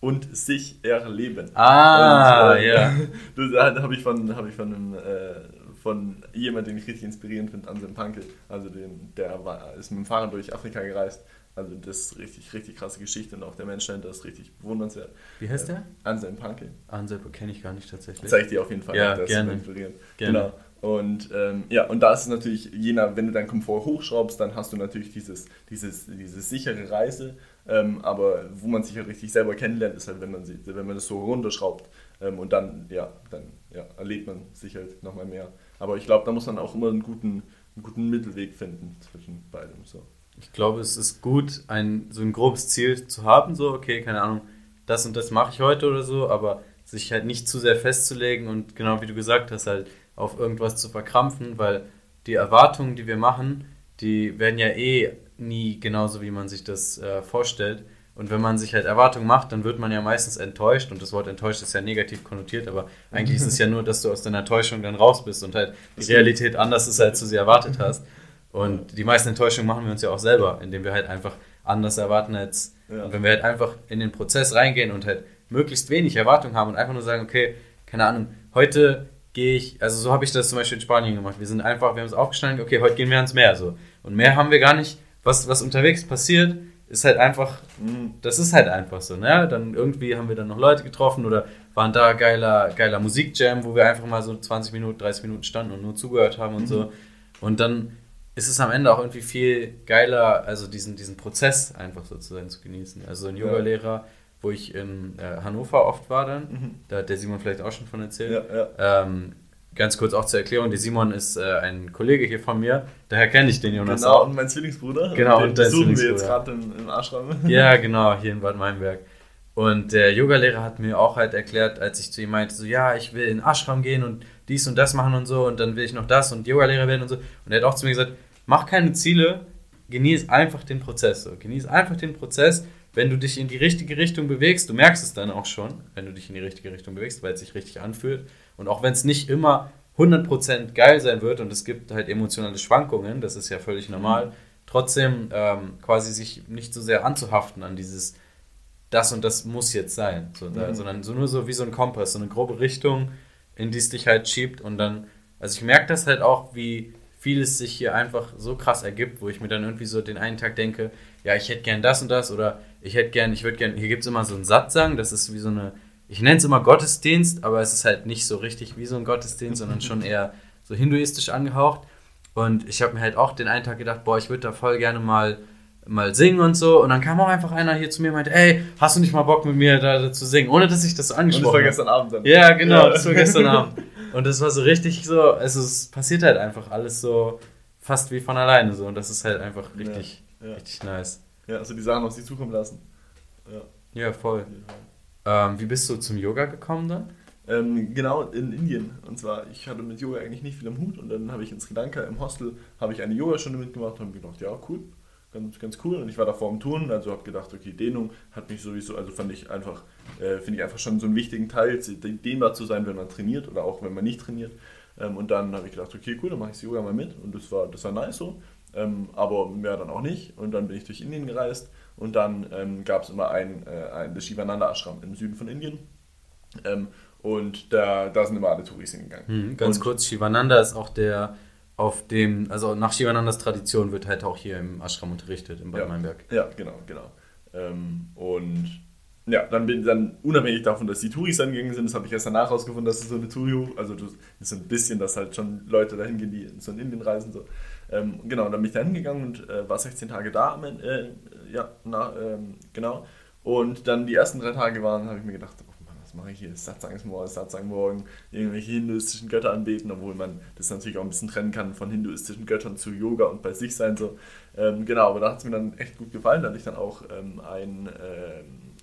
und sich erleben. Ah, Und, äh, ja. <laughs> Das da habe ich von, hab ich von einem, äh, von jemandem, den ich richtig inspirierend finde, Anselm Panke. Also den, der war, ist mit dem Fahrrad durch Afrika gereist Also das ist richtig, richtig krasse Geschichte und auch der Mensch dahinter ist richtig bewundernswert. Wie heißt der? Anselm Panke. Anselm kenne ich gar nicht tatsächlich. Zeige ich dir auf jeden Fall. Ja, gerne. Gerne. Genau. Und ähm, ja, und da ist es natürlich, je nach, wenn du deinen Komfort hochschraubst, dann hast du natürlich dieses, dieses, diese sichere Reise. Ähm, aber wo man sich halt richtig selber kennenlernt, ist halt, wenn man, sie, wenn man das so runterschraubt. Ähm, und dann, ja, dann ja, erlebt man sich halt nochmal mehr. Aber ich glaube, da muss man auch immer einen guten, einen guten Mittelweg finden zwischen beidem. So. Ich glaube, es ist gut, ein, so ein grobes Ziel zu haben, so, okay, keine Ahnung, das und das mache ich heute oder so, aber sich halt nicht zu sehr festzulegen und genau wie du gesagt hast, halt auf irgendwas zu verkrampfen, weil die Erwartungen, die wir machen, die werden ja eh nie genauso, wie man sich das äh, vorstellt. Und wenn man sich halt Erwartungen macht, dann wird man ja meistens enttäuscht. Und das Wort enttäuscht ist ja negativ konnotiert, aber eigentlich ist es ja <laughs> nur, dass du aus deiner Enttäuschung dann raus bist und halt die Realität anders ist, als du sie erwartet hast. Und die meisten Enttäuschungen machen wir uns ja auch selber, indem wir halt einfach anders erwarten als. Ja. Und wenn wir halt einfach in den Prozess reingehen und halt möglichst wenig Erwartung haben und einfach nur sagen, okay, keine Ahnung, heute gehe ich, also so habe ich das zum Beispiel in Spanien gemacht. Wir sind einfach, wir haben es aufgeschnitten, okay, heute gehen wir ans Meer so. Und mehr haben wir gar nicht. Was, was unterwegs passiert, ist halt einfach, Mhm. das ist halt einfach so, ne? Dann irgendwie haben wir dann noch Leute getroffen oder waren da geiler, geiler Musikjam, wo wir einfach mal so 20 Minuten, 30 Minuten standen und nur zugehört haben und so. Und dann ist es am Ende auch irgendwie viel geiler, also diesen, diesen Prozess einfach sozusagen zu genießen. Also ein Ja. Yoga-Lehrer, wo ich in äh, Hannover oft war dann, Mhm. da hat der Simon vielleicht auch schon von erzählt. Ja, ja. Ähm, ganz kurz auch zur Erklärung, der Simon ist äh, ein Kollege hier von mir, daher kenne ich den Jonas Genau, auch. und mein Zwillingsbruder. Genau, den und dein besuchen wir jetzt gerade im, im Ashram. <laughs> Ja, genau, hier in Bad Meinberg. Und der Yogalehrer hat mir auch halt erklärt, als ich zu ihm meinte, so, ja, ich will in den Ashram gehen und dies und das machen und so und dann will ich noch das und Yogalehrer werden und so. Und er hat auch zu mir gesagt, mach keine Ziele, genieß einfach den Prozess. So. Genieß einfach den Prozess, wenn du dich in die richtige Richtung bewegst. Du merkst es dann auch schon, wenn du dich in die richtige Richtung bewegst, weil es sich richtig anfühlt. Und auch wenn es nicht immer 100% geil sein wird und es gibt halt emotionale Schwankungen, das ist ja völlig normal, trotzdem ähm, quasi sich nicht so sehr anzuhaften an dieses das und das muss jetzt sein, so, da, Mhm. sondern so nur so wie so ein Kompass, so eine grobe Richtung, in die es dich halt schiebt und dann, also ich merke das halt auch, wie vieles sich hier einfach so krass ergibt, wo ich mir dann irgendwie so den einen Tag denke, ja, ich hätte gern das und das oder ich hätte gern, ich würde gern, hier gibt es immer so einen Satzang, das ist wie so eine, ich nenne es immer Gottesdienst, aber es ist halt nicht so richtig wie so ein Gottesdienst, sondern schon <laughs> eher so hinduistisch angehaucht. Und ich habe mir halt auch den einen Tag gedacht, boah, ich würde da voll gerne mal mal singen und so. Und dann kam auch einfach einer hier zu mir und meinte, ey, hast du nicht mal Bock mit mir da, da zu singen? Ohne dass ich das so Und das angesprochen war habe. gestern Abend dann. Ja, genau, Ja. das war gestern Abend. <laughs> Und das war so richtig so, also es passiert halt einfach alles so fast wie von alleine so. Und das ist halt einfach richtig, Ja, ja. richtig nice. Ja, also die Sachen auf sich zukommen lassen. Ja, Ja, voll. Ähm, wie bist du zum Yoga gekommen dann? Ähm, genau, in Indien. Und zwar, ich hatte mit Yoga eigentlich nicht viel am Hut und dann habe ich in Sri Lanka im Hostel habe ich eine Yogastunde mitgemacht und habe gedacht, ja, cool, ganz, ganz cool. Und ich war davor am Touren, also habe gedacht, okay, Dehnung hat mich sowieso, also fand ich einfach, äh, finde ich einfach schon so einen wichtigen Teil, dehnbar zu sein, wenn man trainiert oder auch wenn man nicht trainiert. Ähm, und dann habe ich gedacht, okay, cool, dann mache ich das Yoga mal mit und das war, das war nice so. Ähm, aber mehr dann auch nicht. Und dann bin ich durch Indien gereist und dann ähm, gab es immer ein, äh, ein das Shivananda Ashram im Süden von Indien. Ähm, und da, da sind immer alle Touristen gegangen. Hm, ganz und, kurz, Shivananda ist auch der, auf dem, also nach Shivanandas Tradition wird halt auch hier im Ashram unterrichtet, in Bad Ja. Meinberg. Ja, genau, genau. Ähm, und ja, dann bin dann unabhängig davon, dass die Touris angegangen sind, das habe ich erst danach rausgefunden, dass es so eine Touri, also das ist so ein bisschen, dass halt schon Leute dahin gehen, die so in Indien reisen. So. Ähm, genau, und dann bin ich da hingegangen und äh, war 16 Tage da. Äh, ja, na, ähm, genau. Und dann die ersten drei Tage waren, habe ich mir gedacht, oh mache ich hier? Satsang ist morgen, Satsang morgen, irgendwelche hinduistischen Götter anbeten, obwohl man das natürlich auch ein bisschen trennen kann von hinduistischen Göttern zu Yoga und bei sich sein. So. Ähm, genau, aber da hat es mir dann echt gut gefallen. Da hatte ich dann auch ähm, einen ähm,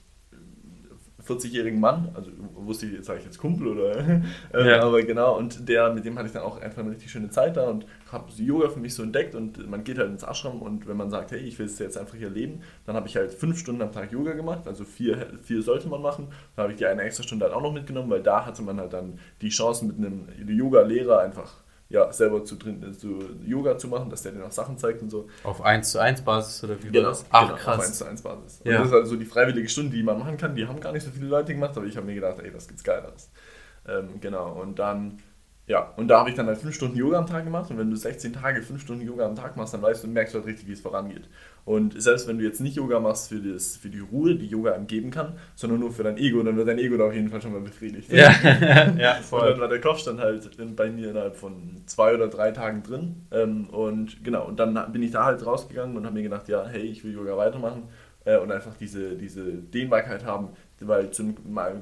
40-jährigen Mann, also wusste ich, sage ich jetzt Kumpel oder, <laughs> ähm, Ja. aber genau, und der, mit dem hatte ich dann auch einfach eine richtig schöne Zeit da und habe Yoga für mich so entdeckt und man geht halt ins Ashram und wenn man sagt, hey, ich will es jetzt einfach hier leben, dann habe ich halt fünf Stunden am Tag Yoga gemacht, also vier, vier sollte man machen, da habe ich die eine extra Stunde halt auch noch mitgenommen, weil da hatte man halt dann die Chance mit einem Yoga-Lehrer einfach ja, selber zu, drin, zu Yoga zu machen, dass der dir noch Sachen zeigt und so. Auf 1 zu 1 Basis oder wie war Genau, das? Ach, genau, krass. Auf 1 zu 1 Basis. Ja. Und das ist also die freiwillige Stunde, die man machen kann. Die haben gar nicht so viele Leute gemacht, aber ich habe mir gedacht, ey, das gibt's Geileres. Ähm, genau, und dann ja, und da habe ich dann halt 5 Stunden Yoga am Tag gemacht und wenn du 16 Tage 5 Stunden Yoga am Tag machst, dann weißt du, merkst du halt richtig, wie es vorangeht. Und selbst wenn du jetzt nicht Yoga machst für, das, für die Ruhe, die Yoga einem geben kann, sondern nur für dein Ego, dann wird dein Ego da auf jeden Fall schon mal befriedigt. Ja, <laughs> ja, Und voll. dann war der Kopfstand halt bei mir innerhalb von zwei oder drei Tagen drin. Ähm, und genau, und dann bin ich da halt rausgegangen und habe mir gedacht, ja, hey, ich will Yoga weitermachen äh, und einfach diese, diese Dehnbarkeit haben, weil zum,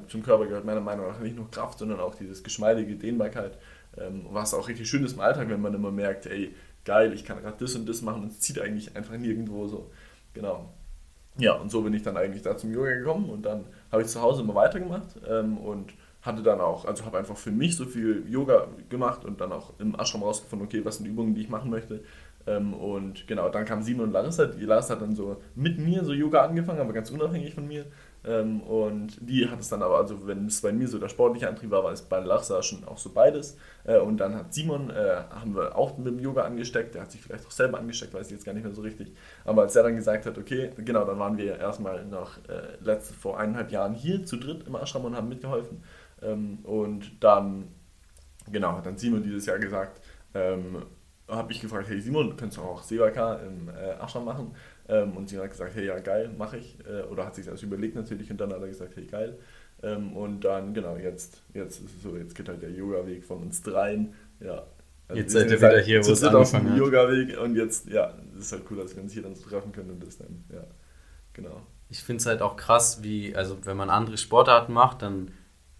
zum Körper gehört meiner Meinung nach nicht nur Kraft, sondern auch dieses geschmeidige Dehnbarkeit, ähm, was auch richtig schön ist im Alltag, wenn man immer merkt, ey, geil, ich kann gerade das und das machen und es zieht eigentlich einfach nirgendwo so. Genau. Ja, und so bin ich dann eigentlich da zum Yoga gekommen und dann habe ich zu Hause immer weitergemacht ähm, und hatte dann auch, also habe einfach für mich so viel Yoga gemacht und dann auch im Ashram rausgefunden, okay, was sind die Übungen, die ich machen möchte. Ähm, und genau, dann kam Simon und Larissa. Die Larissa hat dann so mit mir so Yoga angefangen, aber ganz unabhängig von mir. Ähm, und die hat es dann aber, also wenn es bei mir so der sportliche Antrieb war, war es bei Larissa schon auch so beides. Äh, und dann hat Simon, äh, haben wir auch mit dem Yoga angesteckt, der hat sich vielleicht auch selber angesteckt, weiß ich jetzt gar nicht mehr so richtig. Aber als er dann gesagt hat, okay, genau, dann waren wir erstmal noch äh, letzte, vor eineinhalb Jahren hier zu dritt im Ashram und haben mitgeholfen. Ähm, und dann, genau, hat dann Simon dieses Jahr gesagt, ähm, habe ich gefragt, hey Simon, könntest du auch Sevaka im äh, Ashram machen? Ähm, und Simon hat gesagt, hey, ja, geil, mache ich. Äh, oder hat sich das überlegt natürlich und dann hat er gesagt, hey, geil. Ähm, und dann, genau, jetzt, jetzt ist es so, jetzt geht halt der Yoga-Weg von uns dreien. Ja. Also Jetzt seid ihr wieder halt hier, wo es dritt auf dem angefangen. Yoga-Weg und jetzt, ja, es ist halt cool, dass wir uns hier dann so treffen können und das dann, ja, genau. Ich finde es halt auch krass, wie, also wenn man andere Sportarten macht, dann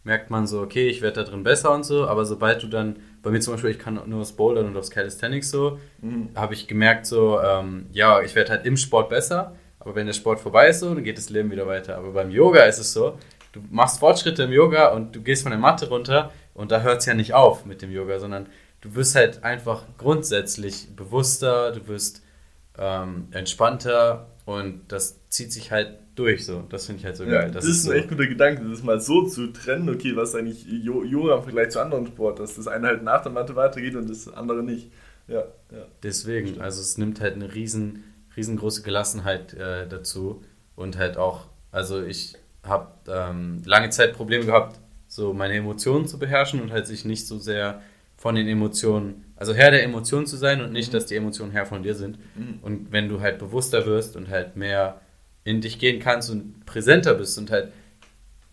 merkt man so, okay, ich werde da drin besser und so, aber sobald du dann, bei mir zum Beispiel, ich kann nur aufs Bouldern und aufs Calisthenics so, Mhm. habe ich gemerkt so, ähm, ja, ich werde halt im Sport besser, aber wenn der Sport vorbei ist so, dann geht das Leben wieder weiter. Aber beim Yoga ist es so, du machst Fortschritte im Yoga und du gehst von der Matte runter und da hört es ja nicht auf mit dem Yoga, sondern du wirst halt einfach grundsätzlich bewusster, du wirst ähm, entspannter und das zieht sich halt durch so. Das finde ich halt so Ja, geil. das, ist so. ein echt guter Gedanke, das mal so zu trennen, okay, was eigentlich Yoga im Vergleich zu anderen Sport, dass das eine halt nach der Matte weitergeht und das andere nicht. Ja, ja. Deswegen, also es nimmt halt eine riesen, riesengroße Gelassenheit äh, dazu und halt auch, also ich habe ähm, lange Zeit Probleme gehabt, so meine Emotionen zu beherrschen und halt sich nicht so sehr von den Emotionen, also Herr der Emotionen zu sein und nicht, dass die Emotionen Herr von dir sind. Mhm. Und wenn du halt bewusster wirst und halt mehr in dich gehen kannst und präsenter bist und halt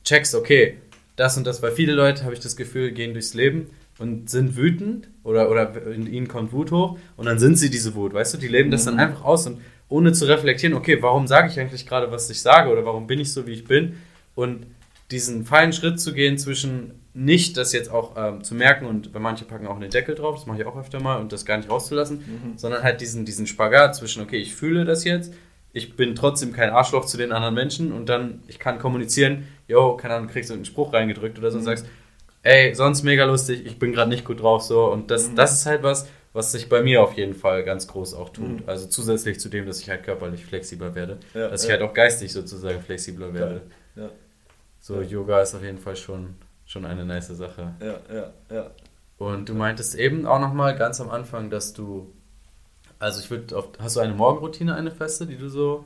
checkst, okay, das und das, weil viele Leute, habe ich das Gefühl, gehen durchs Leben und sind wütend oder, oder in ihnen kommt Wut hoch und dann sind sie diese Wut, weißt du, die leben das dann einfach aus und ohne zu reflektieren, okay, warum sage ich eigentlich gerade, was ich sage oder warum bin ich so, wie ich bin? Und diesen feinen Schritt zu gehen zwischen nicht das jetzt auch ähm, zu merken und bei manche packen auch einen Deckel drauf, das mache ich auch öfter mal und das gar nicht rauszulassen, sondern halt diesen, diesen Spagat zwischen, okay, ich fühle das jetzt, ich bin trotzdem kein Arschloch zu den anderen Menschen und dann, ich kann kommunizieren, yo, keine Ahnung, kriegst du einen Spruch reingedrückt oder so und sagst, ey, sonst mega lustig, ich bin gerade nicht gut drauf so und das, das ist halt was, was sich bei mir auf jeden Fall ganz groß auch tut. Mhm. Also zusätzlich zu dem, dass ich halt körperlich flexibler werde, Ja, dass ja. ich halt auch geistig sozusagen flexibler werde. Ja, So, Yoga ist auf jeden Fall schon, schon eine nice Sache. ja, ja, ja. Und du meintest eben auch nochmal ganz am Anfang, dass du, also ich würde hast du eine Morgenroutine, eine feste, die du so,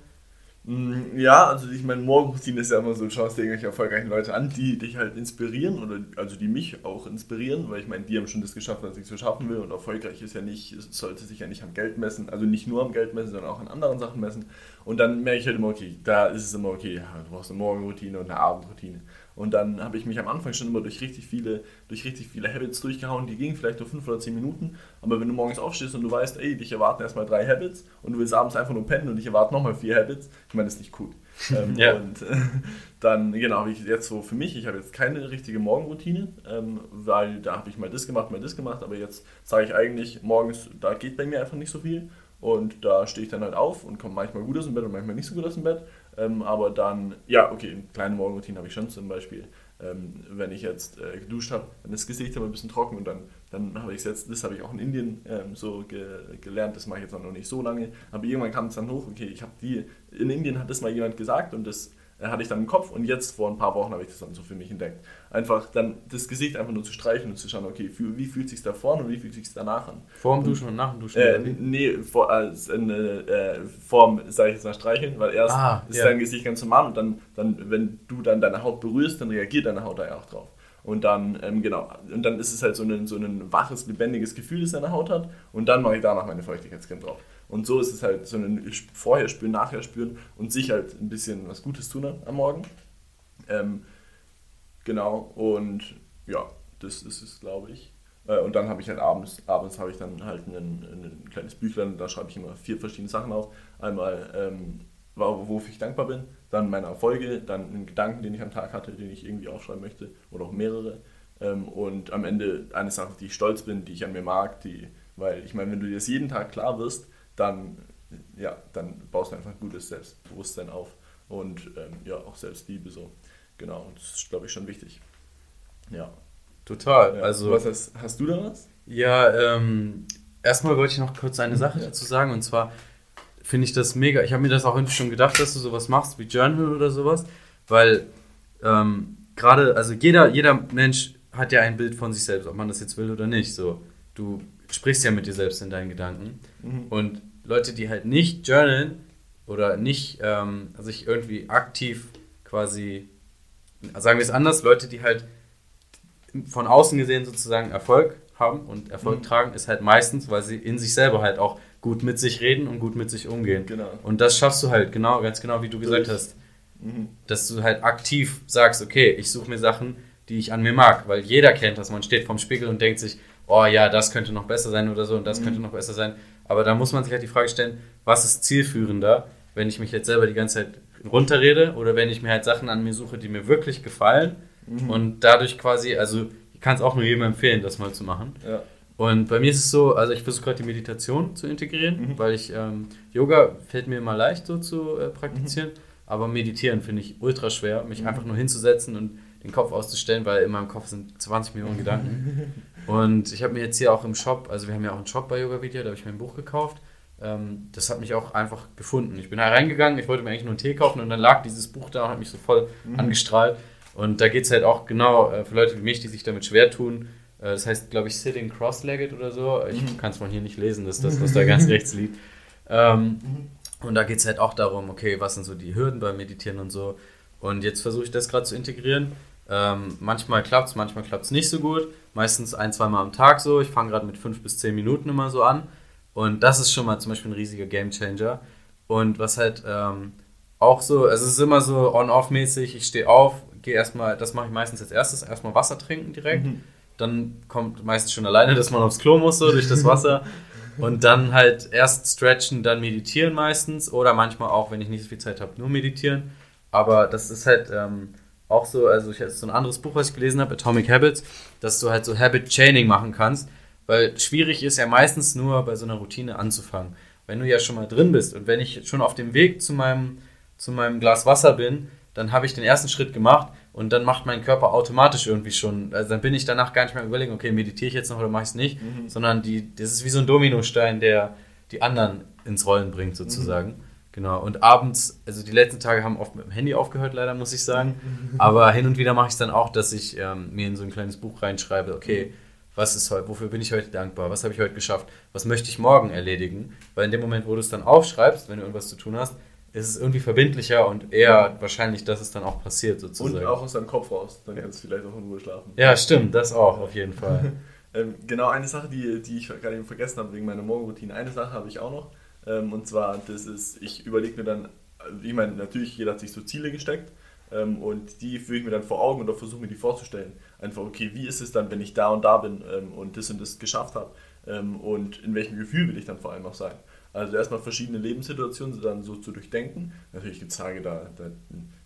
Mm, Ja, also ich meine, Morgenroutine ist ja immer so, du schaust dir irgendwelche erfolgreichen Leute an, die dich halt inspirieren oder also die mich auch inspirieren, weil ich meine, die haben schon das geschafft, was ich so schaffen will und erfolgreich ist ja nicht, sollte sich ja nicht am Geld messen, also nicht nur am Geld messen, sondern auch an anderen Sachen messen. Und dann merke ich halt immer, okay, da ist es immer okay, ja, du brauchst eine Morgenroutine und eine Abendroutine. Und dann habe ich mich am Anfang schon immer durch richtig viele, durch richtig viele Habits durchgehauen, die gingen vielleicht nur 5 oder 10 Minuten, aber wenn du morgens aufstehst und du weißt, ey, dich erwarten erstmal drei Habits und du willst abends einfach nur pennen und dich erwarten nochmal vier Habits, ich meine, das ist nicht cool. <laughs> Ähm, Ja. Und äh, <laughs> dann, genau, habe ich jetzt so für mich, ich habe jetzt keine richtige Morgenroutine, ähm, weil da habe ich mal das gemacht, mal das gemacht, aber jetzt sage ich eigentlich, morgens, da geht bei mir einfach nicht so viel. Und da stehe ich dann halt auf und komme manchmal gut aus dem Bett und manchmal nicht so gut aus dem Bett. Ähm, aber dann, ja, okay, eine kleine Morgenroutine habe ich schon zum Beispiel. Ähm, wenn ich jetzt äh, geduscht habe, dann ist das Gesicht immer ein bisschen trocken und dann, dann habe ich es jetzt, das habe ich auch in Indien ähm, so ge gelernt, das mache ich jetzt noch nicht so lange. Aber irgendwann kam es dann hoch, okay, ich habe die, in Indien hat das mal jemand gesagt und das hatte ich dann im Kopf und jetzt vor ein paar Wochen habe ich das dann so für mich entdeckt. Einfach dann das Gesicht einfach nur zu streichen und zu schauen, okay, für, wie fühlt es sich da vorne und wie fühlt es sich danach an. vor dem Duschen und nach dem Duschen? Äh, nee, vor, eine äh, Form, sage ich jetzt mal, streicheln, weil erst Ah, ist ja. dein Gesicht ganz normal und dann, dann, wenn du dann deine Haut berührst, dann reagiert deine Haut da ja auch drauf. Und dann, ähm, genau, und dann ist es halt so ein, so ein waches, lebendiges Gefühl, das seine Haut hat. Und dann mache ich danach meine Feuchtigkeitscreme drauf. Und so ist es halt so ein Vorher spüren, Nachher spüren und sich halt ein bisschen was Gutes tun am Morgen. Ähm, genau, und ja, das ist es, glaube ich. Äh, und dann habe ich halt abends, abends habe ich dann halt ein, ein kleines Büchlein, da schreibe ich immer vier verschiedene Sachen auf. Einmal, ähm, wofür ich dankbar bin, dann meine Erfolge, dann einen Gedanken, den ich am Tag hatte, den ich irgendwie aufschreiben möchte, oder auch mehrere. Ähm, und am Ende eine Sache, auf die ich stolz bin, die ich an mir mag, die, weil ich meine, wenn du dir das jeden Tag klar wirst, dann, ja, dann baust du einfach ein gutes Selbstbewusstsein auf und ähm, ja, auch Selbstliebe so. Genau, das ist, glaube ich, schon wichtig. Ja. Total. Ja. Also, was hast, hast du da was? Ja, ähm, erstmal wollte ich noch kurz eine Sache ja. dazu sagen und zwar finde ich das mega. Ich habe mir das auch schon gedacht, dass du sowas machst wie Journal oder sowas, weil ähm, gerade, also jeder, jeder Mensch hat ja ein Bild von sich selbst, ob man das jetzt will oder nicht. So, du sprichst ja mit dir selbst in deinen Gedanken. Mhm. Und Leute, die halt nicht journalen oder nicht ähm, sich irgendwie aktiv quasi, sagen wir es anders, Leute, die halt von außen gesehen sozusagen Erfolg haben und Erfolg mhm. tragen, ist halt meistens, weil sie in sich selber halt auch gut mit sich reden und gut mit sich umgehen. Genau. Und das schaffst du halt genau, ganz genau, wie du gesagt hast. Mhm. Dass du halt aktiv sagst, okay, ich suche mir Sachen, die ich an mir mag, weil jeder kennt das. Man steht vorm Spiegel und denkt sich, oh ja, das könnte noch besser sein oder so und das mhm. könnte noch besser sein. Aber da muss man sich halt die Frage stellen, was ist zielführender, wenn ich mich jetzt selber die ganze Zeit runterrede oder wenn ich mir halt Sachen an mir suche, die mir wirklich gefallen mhm. und dadurch quasi, also ich kann es auch nur jedem empfehlen, das mal zu machen. Ja. Und bei mir ist es so, also ich versuche gerade die Meditation zu integrieren, mhm. weil ich ähm, Yoga fällt mir immer leicht so zu äh, praktizieren, mhm. aber meditieren finde ich ultra schwer, mich mhm. einfach nur hinzusetzen und den Kopf auszustellen, weil in meinem Kopf sind 20 Millionen Gedanken. <laughs> Und ich habe mir jetzt hier auch im Shop, also wir haben ja auch einen Shop bei Yoga Video, da habe ich mir ein Buch gekauft. Ähm, das hat mich auch einfach gefunden. Ich bin da reingegangen, ich wollte mir eigentlich nur einen Tee kaufen und dann lag dieses Buch da und hat mich so voll mhm. angestrahlt. Und da geht es halt auch genau äh, für Leute wie mich, die sich damit schwer tun. Äh, das heißt, glaube ich, Sitting Cross-Legged oder so. Ich mhm. kann es mal hier nicht lesen, das ist das, was da ganz <laughs> rechts liegt. Ähm, mhm. Und da geht es halt auch darum, okay, was sind so die Hürden beim Meditieren und so. Und jetzt versuche ich das gerade zu integrieren. Ähm, manchmal klappt es, manchmal klappt es nicht so gut. Meistens ein, zweimal am Tag so. Ich fange gerade mit fünf bis zehn Minuten immer so an. Und das ist schon mal zum Beispiel ein riesiger Gamechanger. Und was halt ähm, auch so, also es ist immer so on-off-mäßig. Ich stehe auf, gehe erstmal, das mache ich meistens als erstes, erstmal Wasser trinken direkt. Mhm. Dann kommt meistens schon alleine, dass man aufs Klo muss, so durch das Wasser. Und dann halt erst stretchen, dann meditieren meistens. Oder manchmal auch, wenn ich nicht so viel Zeit habe, nur meditieren. Aber das ist halt ähm, auch so, also ich hatte so ein anderes Buch, was ich gelesen habe, Atomic Habits, dass du halt so Habit Chaining machen kannst. Weil schwierig ist ja meistens nur bei so einer Routine anzufangen. Wenn du ja schon mal drin bist und wenn ich schon auf dem Weg zu meinem, zu meinem Glas Wasser bin, dann habe ich den ersten Schritt gemacht und dann macht mein Körper automatisch irgendwie schon, also dann bin ich danach gar nicht mehr überlegen, okay, meditiere ich jetzt noch oder mache ich es nicht, mhm. sondern die, das ist wie so ein Dominostein, der die anderen ins Rollen bringt sozusagen. Mhm. Genau, und abends, also die letzten Tage haben oft mit dem Handy aufgehört, leider muss ich sagen. <laughs> Aber hin und wieder mache ich es dann auch, dass ich ähm, mir in so ein kleines Buch reinschreibe, okay, was ist heute, wofür bin ich heute dankbar, was habe ich heute geschafft, was möchte ich morgen erledigen. Weil in dem Moment, wo du es dann aufschreibst, wenn du irgendwas zu tun hast, ist es irgendwie verbindlicher und eher wahrscheinlich, dass es dann auch passiert sozusagen. Und auch aus deinem Kopf raus, dann kannst du vielleicht auch in Ruhe schlafen. Ja, stimmt, das auch auf jeden Fall. <laughs> ähm, genau, eine Sache, die, die ich gerade eben vergessen habe wegen meiner Morgenroutine, eine Sache habe ich auch noch. Ähm, und zwar, das ist, ich überlege mir dann, ich meine, natürlich, jeder hat sich so Ziele gesteckt ähm, und die führe ich mir dann vor Augen oder versuche mir die vorzustellen. Einfach, okay, wie ist es dann, wenn ich da und da bin ähm, und das und das geschafft habe ähm, und in welchem Gefühl will ich dann vor allem auch sein. Also erstmal verschiedene Lebenssituationen dann so zu durchdenken. Natürlich gibt es Tage, da, da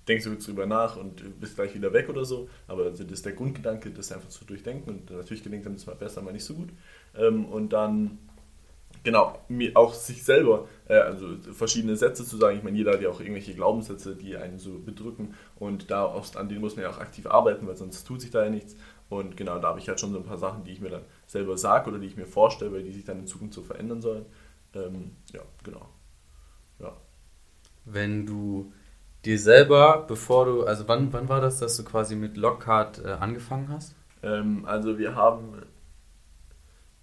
denkst du jetzt drüber nach und bist gleich wieder weg oder so. Aber das ist der Grundgedanke, das einfach zu durchdenken. Und natürlich gelingt dann das mal besser, mal nicht so gut. Ähm, und dann, genau, auch sich selber, äh, also verschiedene Sätze zu sagen. Ich meine, jeder hat ja auch irgendwelche Glaubenssätze, die einen so bedrücken. Und da an denen muss man ja auch aktiv arbeiten, weil sonst tut sich da ja nichts. Und genau, da habe ich halt schon so ein paar Sachen, die ich mir dann selber sage oder die ich mir vorstelle, weil die sich dann in Zukunft so verändern sollen. Ähm, ja, genau. Ja. Wenn du dir selber, bevor du, also wann, wann war das, dass du quasi mit Lockhart äh, angefangen hast? Ähm, also wir haben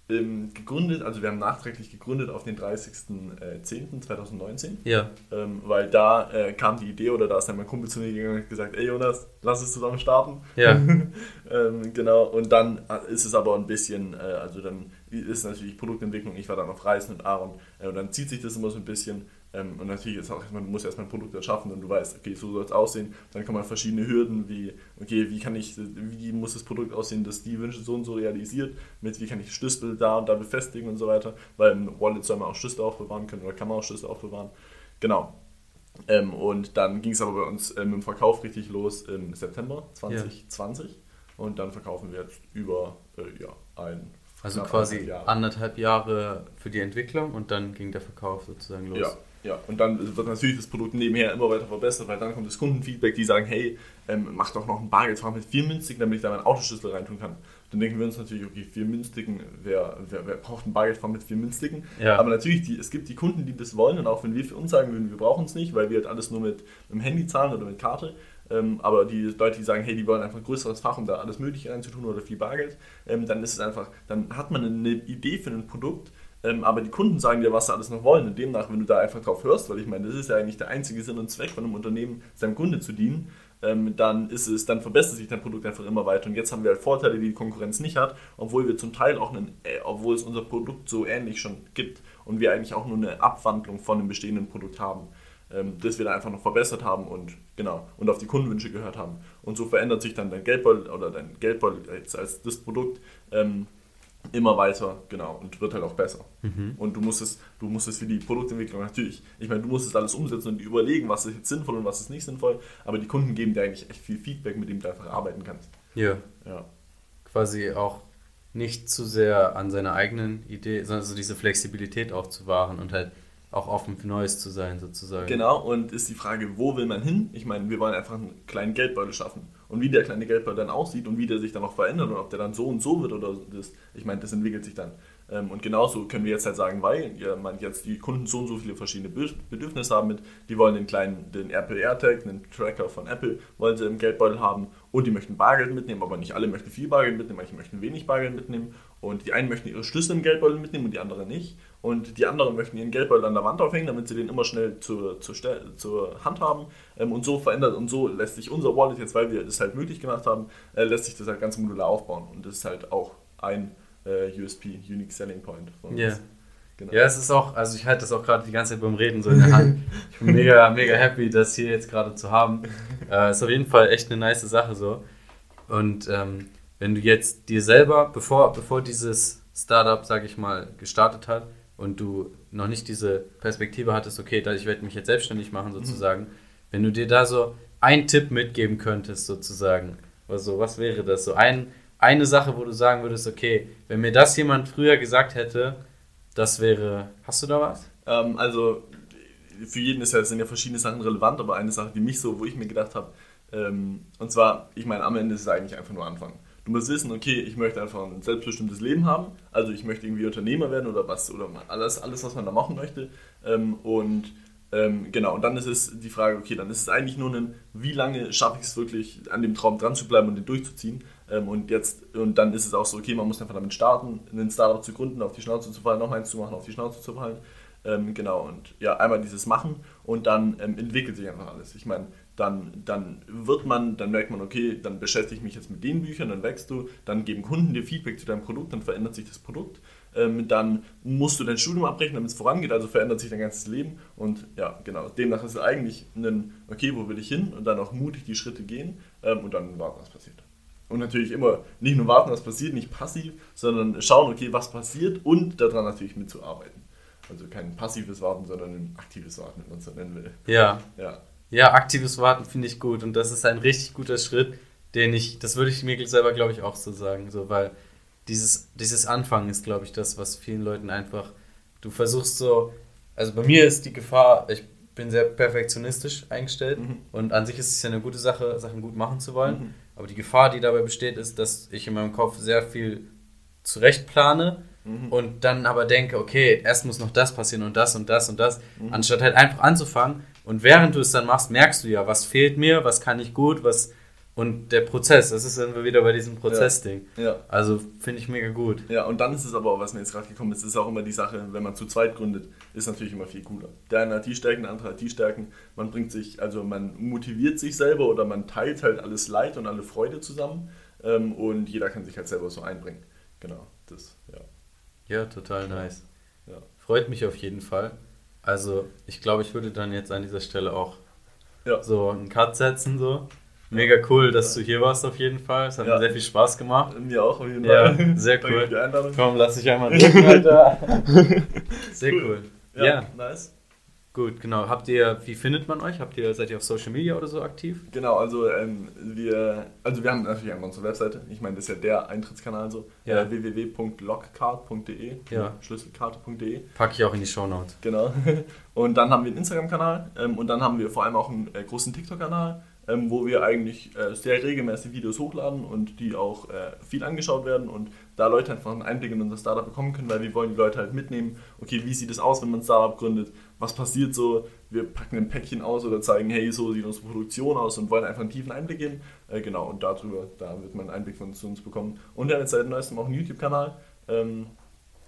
ähm, gegründet, also wir haben nachträglich gegründet auf den 30.10.2019. Ja. Ähm, weil da äh, kam die Idee oder da ist dann mein Kumpel zu mir gegangen und hat gesagt, ey Jonas, lass es zusammen starten. Ja. <laughs> ähm, genau, und dann ist es aber ein bisschen, äh, also dann ist natürlich Produktentwicklung, ich war dann auf Reisen mit Aaron äh, und dann zieht sich das immer so ein bisschen ähm, und natürlich ist auch, man muss erstmal ein Produkt erschaffen und du weißt, okay, so soll es aussehen. Dann kommen verschiedene Hürden, wie, okay, wie kann ich, wie muss das Produkt aussehen, dass die Wünsche so und so realisiert, mit wie kann ich Schlüssel da und da befestigen und so weiter, weil im Wallet soll man auch Schlüssel aufbewahren können oder kann man auch Schlüssel aufbewahren. Genau. Ähm, und dann ging es aber bei uns ähm, mit dem Verkauf richtig los im September 2020 ja. und dann verkaufen wir jetzt über äh, ja, ein also quasi anderthalb Jahre für die Entwicklung und dann ging der Verkauf sozusagen los. Ja, ja, und dann wird natürlich das Produkt nebenher immer weiter verbessert, weil dann kommt das Kundenfeedback, die sagen, hey, ähm, mach doch noch ein Bargeldfach mit vier Münztigen, damit ich da meinen Autoschlüssel reintun kann. Dann denken wir uns natürlich, okay, vier Münztigen, wer, wer, wer braucht ein Bargeldfach mit vier Münztigen? Ja. Aber natürlich, die, es gibt die Kunden, die das wollen und auch wenn wir für uns sagen würden, wir brauchen es nicht, weil wir halt alles nur mit, mit dem Handy zahlen oder mit Karte, ähm, aber die Leute, die sagen, hey, die wollen einfach ein größeres Fach, um da alles Mögliche reinzutun oder viel Bargeld, ähm, dann ist es einfach, dann hat man eine Idee für ein Produkt, ähm, aber die Kunden sagen dir, was sie alles noch wollen. Und demnach, wenn du da einfach drauf hörst, weil ich meine, das ist ja eigentlich der einzige Sinn und Zweck von einem Unternehmen, seinem Kunde zu dienen, ähm, dann ist es, dann verbessert sich dein Produkt einfach immer weiter. Und jetzt haben wir halt Vorteile, die die Konkurrenz nicht hat, obwohl wir zum Teil auch einen, äh, obwohl es unser Produkt so ähnlich schon gibt und wir eigentlich auch nur eine Abwandlung von einem bestehenden Produkt haben ähm, das wir da einfach noch verbessert haben und genau und auf die Kundenwünsche gehört haben. Und so verändert sich dann dein Geldbeutel oder dein Geldbeutel als, als das Produkt ähm, immer weiter, genau, und wird halt auch besser. Mhm. Und du musst es, du musst es für die Produktentwicklung natürlich, ich meine, du musst es alles umsetzen und überlegen, was ist jetzt sinnvoll und was ist nicht sinnvoll, aber die Kunden geben dir eigentlich echt viel Feedback, mit dem du einfach arbeiten kannst. Ja. ja. Quasi auch nicht zu sehr an seiner eigenen Idee, sondern so diese Flexibilität auch zu wahren und halt auch offen für Neues zu sein, sozusagen. Genau, und ist die Frage, wo will man hin? Ich meine, wir wollen einfach einen kleinen Geldbeutel schaffen. Und wie der kleine Geldbeutel dann aussieht und wie der sich dann auch verändert und ob der dann so und so wird oder das, ich meine, das entwickelt sich dann. Ähm, und genauso können wir jetzt halt sagen, weil ja, man jetzt die Kunden so und so viele verschiedene Bedürfnisse haben mit, die wollen den kleinen, den Apple AirTag, einen Tracker von Apple, wollen sie im Geldbeutel haben und die möchten Bargeld mitnehmen, aber nicht alle möchten viel Bargeld mitnehmen, manche möchten wenig Bargeld mitnehmen und die einen möchten ihre Schlüssel im Geldbeutel mitnehmen und die anderen nicht und die anderen möchten ihren Geldbeutel an der Wand aufhängen, damit sie den immer schnell zur, zur, zur Hand haben ähm, und so verändert und so lässt sich unser Wallet jetzt, weil wir das halt möglich gemacht haben, äh, lässt sich das halt ganz modular aufbauen und das ist halt auch ein äh, USP, Unique Selling Point von uns. Yeah. Genau. Ja, es ist auch, also ich halte das auch gerade die ganze Zeit beim Reden so in der Hand. <laughs> Ich bin mega, mega happy, das hier jetzt gerade zu haben. Äh, ist auf jeden Fall echt eine nice Sache so. Und ähm, wenn du jetzt dir selber, bevor, bevor dieses Startup, sag ich mal, gestartet hat und du noch nicht diese Perspektive hattest, okay, ich werde mich jetzt selbstständig machen sozusagen, mhm. wenn du dir da so einen Tipp mitgeben könntest sozusagen, also was wäre das? So ein, eine Sache, wo du sagen würdest, okay, wenn mir das jemand früher gesagt hätte, das wäre. Hast du da was? Ähm, also für jeden ist ja, sind ja verschiedene Sachen relevant, aber eine Sache, die mich so, wo ich mir gedacht habe, ähm, und zwar, ich meine, am Ende ist es eigentlich einfach nur anfangen. Du musst wissen, okay, ich möchte einfach ein selbstbestimmtes Leben haben, also ich möchte irgendwie Unternehmer werden oder was, oder alles, alles was man da machen möchte. Ähm, und ähm, genau, und dann ist es die Frage, okay, dann ist es eigentlich nur ein, wie lange schaffe ich es wirklich, an dem Traum dran zu bleiben und den durchzuziehen. Ähm, und jetzt, und dann ist es auch so, okay, man muss einfach damit starten, einen Startup zu gründen, auf die Schnauze zu fallen, noch eins zu machen, auf die Schnauze zu fallen. Genau, und ja, einmal dieses Machen und dann entwickelt sich einfach alles. Ich meine, dann, dann wird man, dann merkt man, okay, dann beschäftige ich mich jetzt mit den Büchern, dann wächst du, dann geben Kunden dir Feedback zu deinem Produkt, dann verändert sich das Produkt ähm, dann musst du dein Studium abbrechen, damit es vorangeht, also verändert sich dein ganzes Leben. Und ja, genau, demnach ist es eigentlich ein, okay, wo will ich hin? Und dann auch mutig die Schritte gehen ähm, und dann warten, was passiert. Und natürlich immer nicht nur warten, was passiert, nicht passiv, sondern schauen, okay, was passiert und daran natürlich mitzuarbeiten. Also kein passives Warten, sondern ein aktives Warten, wenn man es so nennen will. Ja. Ja, ja aktives Warten finde ich gut und das ist ein richtig guter Schritt, den ich, das würde ich mir selber, glaube ich, auch so sagen, so, weil dieses, dieses Anfangen ist, glaube ich, das, was vielen Leuten einfach, du versuchst so, also bei mir ist die Gefahr, ich bin sehr perfektionistisch eingestellt mhm. und an sich ist es ja eine gute Sache, Sachen gut machen zu wollen, mhm. aber die Gefahr, die dabei besteht, ist, dass ich in meinem Kopf sehr viel zurecht plane mhm. und dann aber denke, okay, erst muss noch das passieren und das und das und das, mhm. anstatt halt einfach anzufangen und während du es dann machst, merkst du ja, was fehlt mir, was kann ich gut, was und der Prozess, das ist dann wieder bei diesem Prozessding. Ja. Also finde ich mega gut. Ja, und dann ist es aber auch, was mir jetzt gerade gekommen ist, ist auch immer die Sache, wenn man zu zweit gründet, ist natürlich immer viel cooler. Der eine hat die Stärken, der andere hat die Stärken. Man bringt sich, also man motiviert sich selber oder man teilt halt alles Leid und alle Freude zusammen ähm, und jeder kann sich halt selber so einbringen. Genau, das, ja. Ja, total nice. Ja. Freut mich auf jeden Fall. Also, ich glaube, ich würde dann jetzt an dieser Stelle auch Ja. so einen Cut setzen. So. Mega cool, dass du hier warst auf jeden Fall. Es hat Ja. mir sehr viel Spaß gemacht. Mir auch auf jeden Ja, Fall. sehr Danke cool. Komm, lass dich einmal <laughs> drücken, Alter. Sehr cool. Ja, Ja. nice. Gut, genau. Habt ihr, wie findet man euch? Habt ihr, seid ihr auf Social Media oder so aktiv? Genau, also ähm, wir, also wir haben natürlich einmal unsere Webseite. Ich meine, das ist ja der Eintrittskanal so. Ja. Äh, www.lockcard.de Ja. Schlüsselkarte.de Packe ich auch in die Shownotes. Genau. <laughs> Und dann haben wir einen Instagram-Kanal ähm, und dann haben wir vor allem auch einen äh, großen TikTok-Kanal, ähm, wo wir eigentlich äh, sehr regelmäßig Videos hochladen und die auch äh, viel angeschaut werden und da Leute einfach einen Einblick in unser Startup bekommen können, weil wir wollen die Leute halt mitnehmen. Okay, wie sieht es aus, wenn man ein Startup gründet? Was passiert so? Wir packen ein Päckchen aus oder zeigen, hey, so sieht unsere Produktion aus und wollen einfach einen tiefen Einblick geben. Äh, genau, und darüber, da wird man einen Einblick von uns bekommen. Und haben jetzt seit neuestem auch einen YouTube-Kanal. Ähm,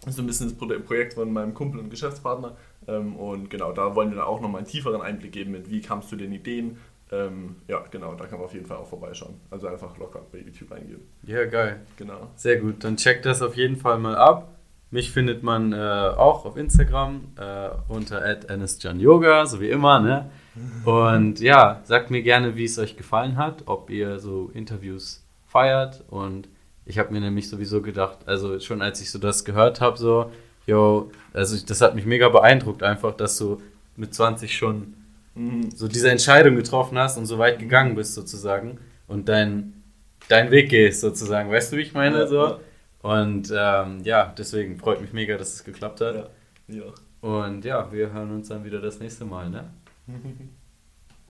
ist so ein bisschen das Pro- Projekt von meinem Kumpel und Geschäftspartner. Ähm, und genau, da wollen wir dann auch nochmal einen tieferen Einblick geben mit, wie kamst du den Ideen. Ähm, ja, genau, da kann man auf jeden Fall auch vorbeischauen. Also einfach locker bei YouTube eingeben. Ja, geil. Genau. Sehr gut, dann checkt das auf jeden Fall mal ab. Mich findet man äh, auch auf Instagram äh, unter @anisjohnyoga, so wie immer, ne? Und ja, sagt mir gerne, wie es euch gefallen hat, ob ihr so Interviews feiert. Und ich habe mir nämlich sowieso gedacht, also schon als ich so das gehört habe, so, yo, also das hat mich mega beeindruckt einfach, dass du mit 20 schon Mhm. so diese Entscheidung getroffen hast und so weit gegangen bist sozusagen und dein, dein Weg gehst sozusagen. Weißt du, wie ich meine? Ja, so? ja. Und ähm, ja, deswegen freut mich mega, dass es geklappt hat. Ja, ja. Und ja, wir hören uns dann wieder das nächste Mal. Ne? <laughs>